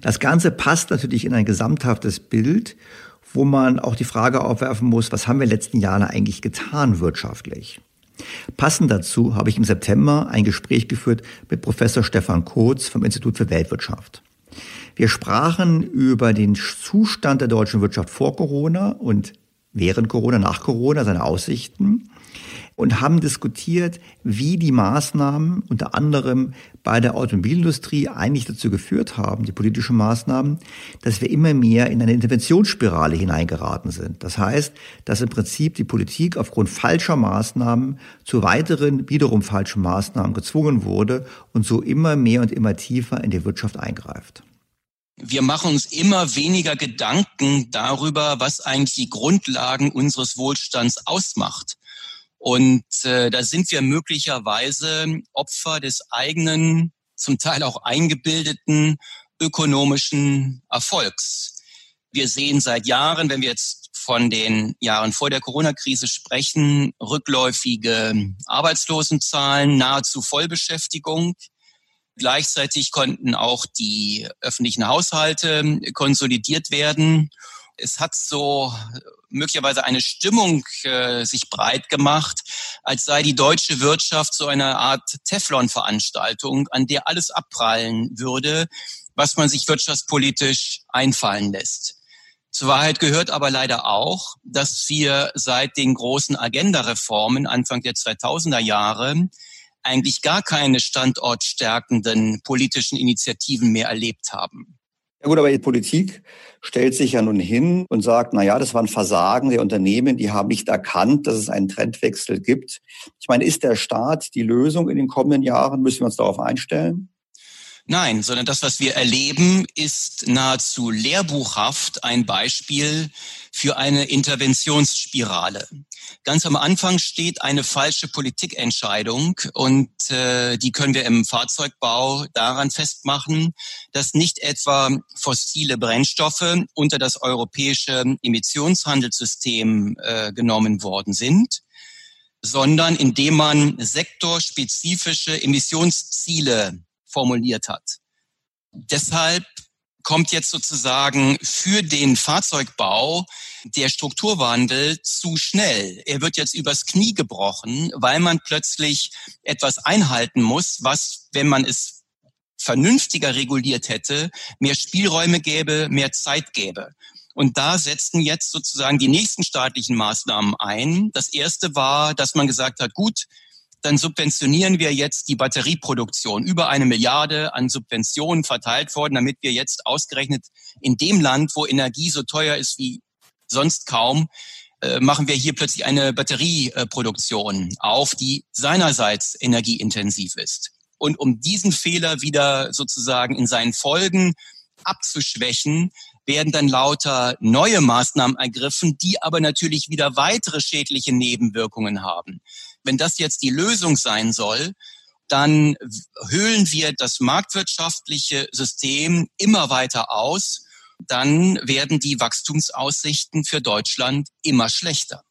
Das Ganze passt natürlich in ein gesamthaftes Bild, wo man auch die Frage aufwerfen muss, was haben wir in den letzten Jahren eigentlich getan wirtschaftlich? Passend dazu habe ich im September ein Gespräch geführt mit Professor Stefan Kotz vom Institut für Weltwirtschaft. Wir sprachen über den Zustand der deutschen Wirtschaft vor Corona und während Corona, nach Corona, seine Aussichten. Und haben diskutiert, wie die Maßnahmen unter anderem bei der Automobilindustrie eigentlich dazu geführt haben, die politischen Maßnahmen, dass wir immer mehr in eine Interventionsspirale hineingeraten sind. Das heißt, dass im Prinzip die Politik aufgrund falscher Maßnahmen zu weiteren, wiederum falschen Maßnahmen gezwungen wurde und so immer mehr und immer tiefer in die Wirtschaft eingreift.
Wir machen uns immer weniger Gedanken darüber, was eigentlich die Grundlagen unseres Wohlstands ausmacht. Und äh, da sind wir möglicherweise Opfer des eigenen, zum Teil auch eingebildeten ökonomischen Erfolgs. Wir sehen seit Jahren, wenn wir jetzt von den Jahren vor der Corona-Krise sprechen, rückläufige Arbeitslosenzahlen, nahezu Vollbeschäftigung. Gleichzeitig konnten auch die öffentlichen Haushalte konsolidiert werden. Es hat so möglicherweise eine Stimmung äh, sich breit gemacht, als sei die deutsche Wirtschaft so eine Art Teflon-Veranstaltung, an der alles abprallen würde, was man sich wirtschaftspolitisch einfallen lässt. Zur Wahrheit gehört aber leider auch, dass wir seit den großen Agenda-Reformen Anfang der 2000er Jahre eigentlich gar keine standortstärkenden politischen Initiativen mehr erlebt haben.
Ja gut, aber die Politik stellt sich ja nun hin und sagt, na ja, das war ein Versagen der Unternehmen, die haben nicht erkannt, dass es einen Trendwechsel gibt. Ich meine, ist der Staat die Lösung in den kommenden Jahren? Müssen wir uns darauf einstellen?
Nein, sondern das, was wir erleben, ist nahezu lehrbuchhaft ein Beispiel für eine Interventionsspirale. Ganz am Anfang steht eine falsche Politikentscheidung und äh, die können wir im Fahrzeugbau daran festmachen, dass nicht etwa fossile Brennstoffe unter das europäische Emissionshandelssystem äh, genommen worden sind, sondern indem man sektorspezifische Emissionsziele formuliert hat. Deshalb kommt jetzt sozusagen für den Fahrzeugbau der Strukturwandel zu schnell. Er wird jetzt übers Knie gebrochen, weil man plötzlich etwas einhalten muss, was, wenn man es vernünftiger reguliert hätte, mehr Spielräume gäbe, mehr Zeit gäbe. Und da setzten jetzt sozusagen die nächsten staatlichen Maßnahmen ein. Das erste war, dass man gesagt hat, gut, dann subventionieren wir jetzt die Batterieproduktion. Über eine Milliarde an Subventionen verteilt worden, damit wir jetzt ausgerechnet in dem Land, wo Energie so teuer ist wie sonst kaum, äh, machen wir hier plötzlich eine Batterieproduktion auf, die seinerseits energieintensiv ist. Und um diesen Fehler wieder sozusagen in seinen Folgen abzuschwächen, werden dann lauter neue Maßnahmen ergriffen, die aber natürlich wieder weitere schädliche Nebenwirkungen haben. Wenn das jetzt die Lösung sein soll, dann höhlen wir das marktwirtschaftliche System immer weiter aus. Dann werden die Wachstumsaussichten für Deutschland immer schlechter.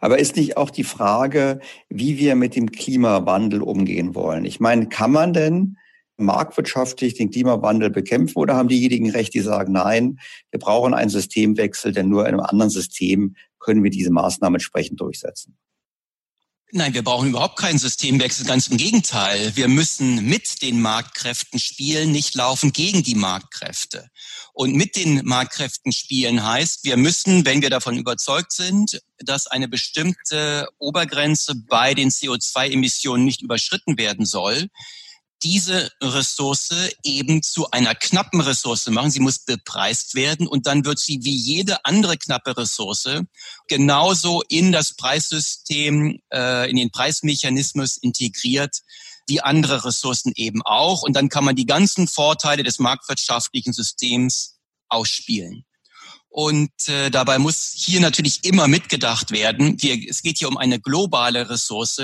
Aber ist nicht auch die Frage, wie wir mit dem Klimawandel umgehen wollen? Ich meine, kann man denn marktwirtschaftlich den Klimawandel bekämpfen oder haben diejenigen recht, die sagen, nein, wir brauchen einen Systemwechsel, denn nur in einem anderen System können wir diese Maßnahmen entsprechend durchsetzen?
Nein, wir brauchen überhaupt keinen Systemwechsel, ganz im Gegenteil. Wir müssen mit den Marktkräften spielen, nicht laufen gegen die Marktkräfte. Und mit den Marktkräften spielen heißt, wir müssen, wenn wir davon überzeugt sind, dass eine bestimmte Obergrenze bei den CO2-Emissionen nicht überschritten werden soll, diese Ressource eben zu einer knappen Ressource machen. Sie muss bepreist werden und dann wird sie wie jede andere knappe Ressource genauso in das Preissystem, äh, in den Preismechanismus integriert wie andere Ressourcen eben auch. Und dann kann man die ganzen Vorteile des marktwirtschaftlichen Systems ausspielen. Und äh, dabei muss hier natürlich immer mitgedacht werden. Wir, es geht hier um eine globale Ressource.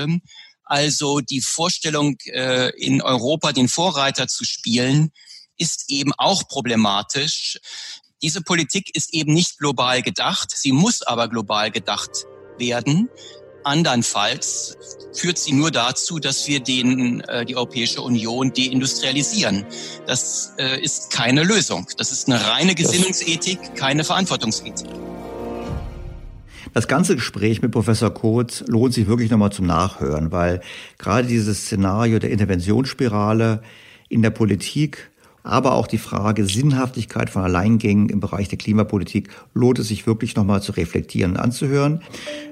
Also die Vorstellung, äh, in Europa den Vorreiter zu spielen, ist eben auch problematisch. Diese Politik ist eben nicht global gedacht, sie muss aber global gedacht werden. Andernfalls führt sie nur dazu, dass wir den, äh, die Europäische Union deindustrialisieren. Das äh, ist keine Lösung. Das ist eine reine Gesinnungsethik, keine Verantwortungsethik.
Das ganze Gespräch mit Professor Kurz lohnt sich wirklich nochmal zum Nachhören, weil gerade dieses Szenario der Interventionsspirale in der Politik, aber auch die Frage Sinnhaftigkeit von Alleingängen im Bereich der Klimapolitik lohnt es sich wirklich nochmal zu reflektieren und anzuhören.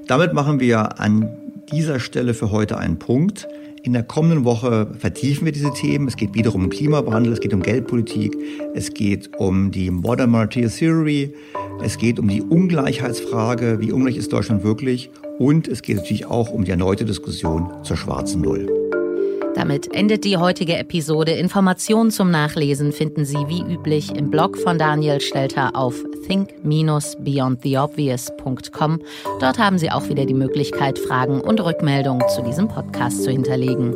Damit machen wir an dieser Stelle für heute einen Punkt. In der kommenden Woche vertiefen wir diese Themen. Es geht wiederum um Klimawandel, es geht um Geldpolitik, es geht um die Modern Monetary Theory, es geht um die Ungleichheitsfrage, wie ungleich ist Deutschland wirklich und es geht natürlich auch um die erneute Diskussion zur schwarzen Null.
Damit endet die heutige Episode. Informationen zum Nachlesen finden Sie wie üblich im Blog von Daniel Stelter auf think-beyondtheobvious.com. Dort haben Sie auch wieder die Möglichkeit, Fragen und Rückmeldungen zu diesem Podcast zu hinterlegen.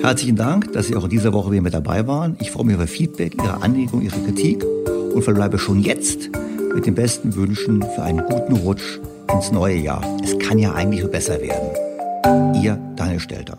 Herzlichen Dank, dass Sie auch in dieser Woche wieder mit dabei waren. Ich freue mich über Feedback, Ihre Anregung, Ihre Kritik und verbleibe schon jetzt mit den besten Wünschen für einen guten Rutsch ins neue Jahr. Es kann ja eigentlich besser werden. Ihr Daniel Stelter.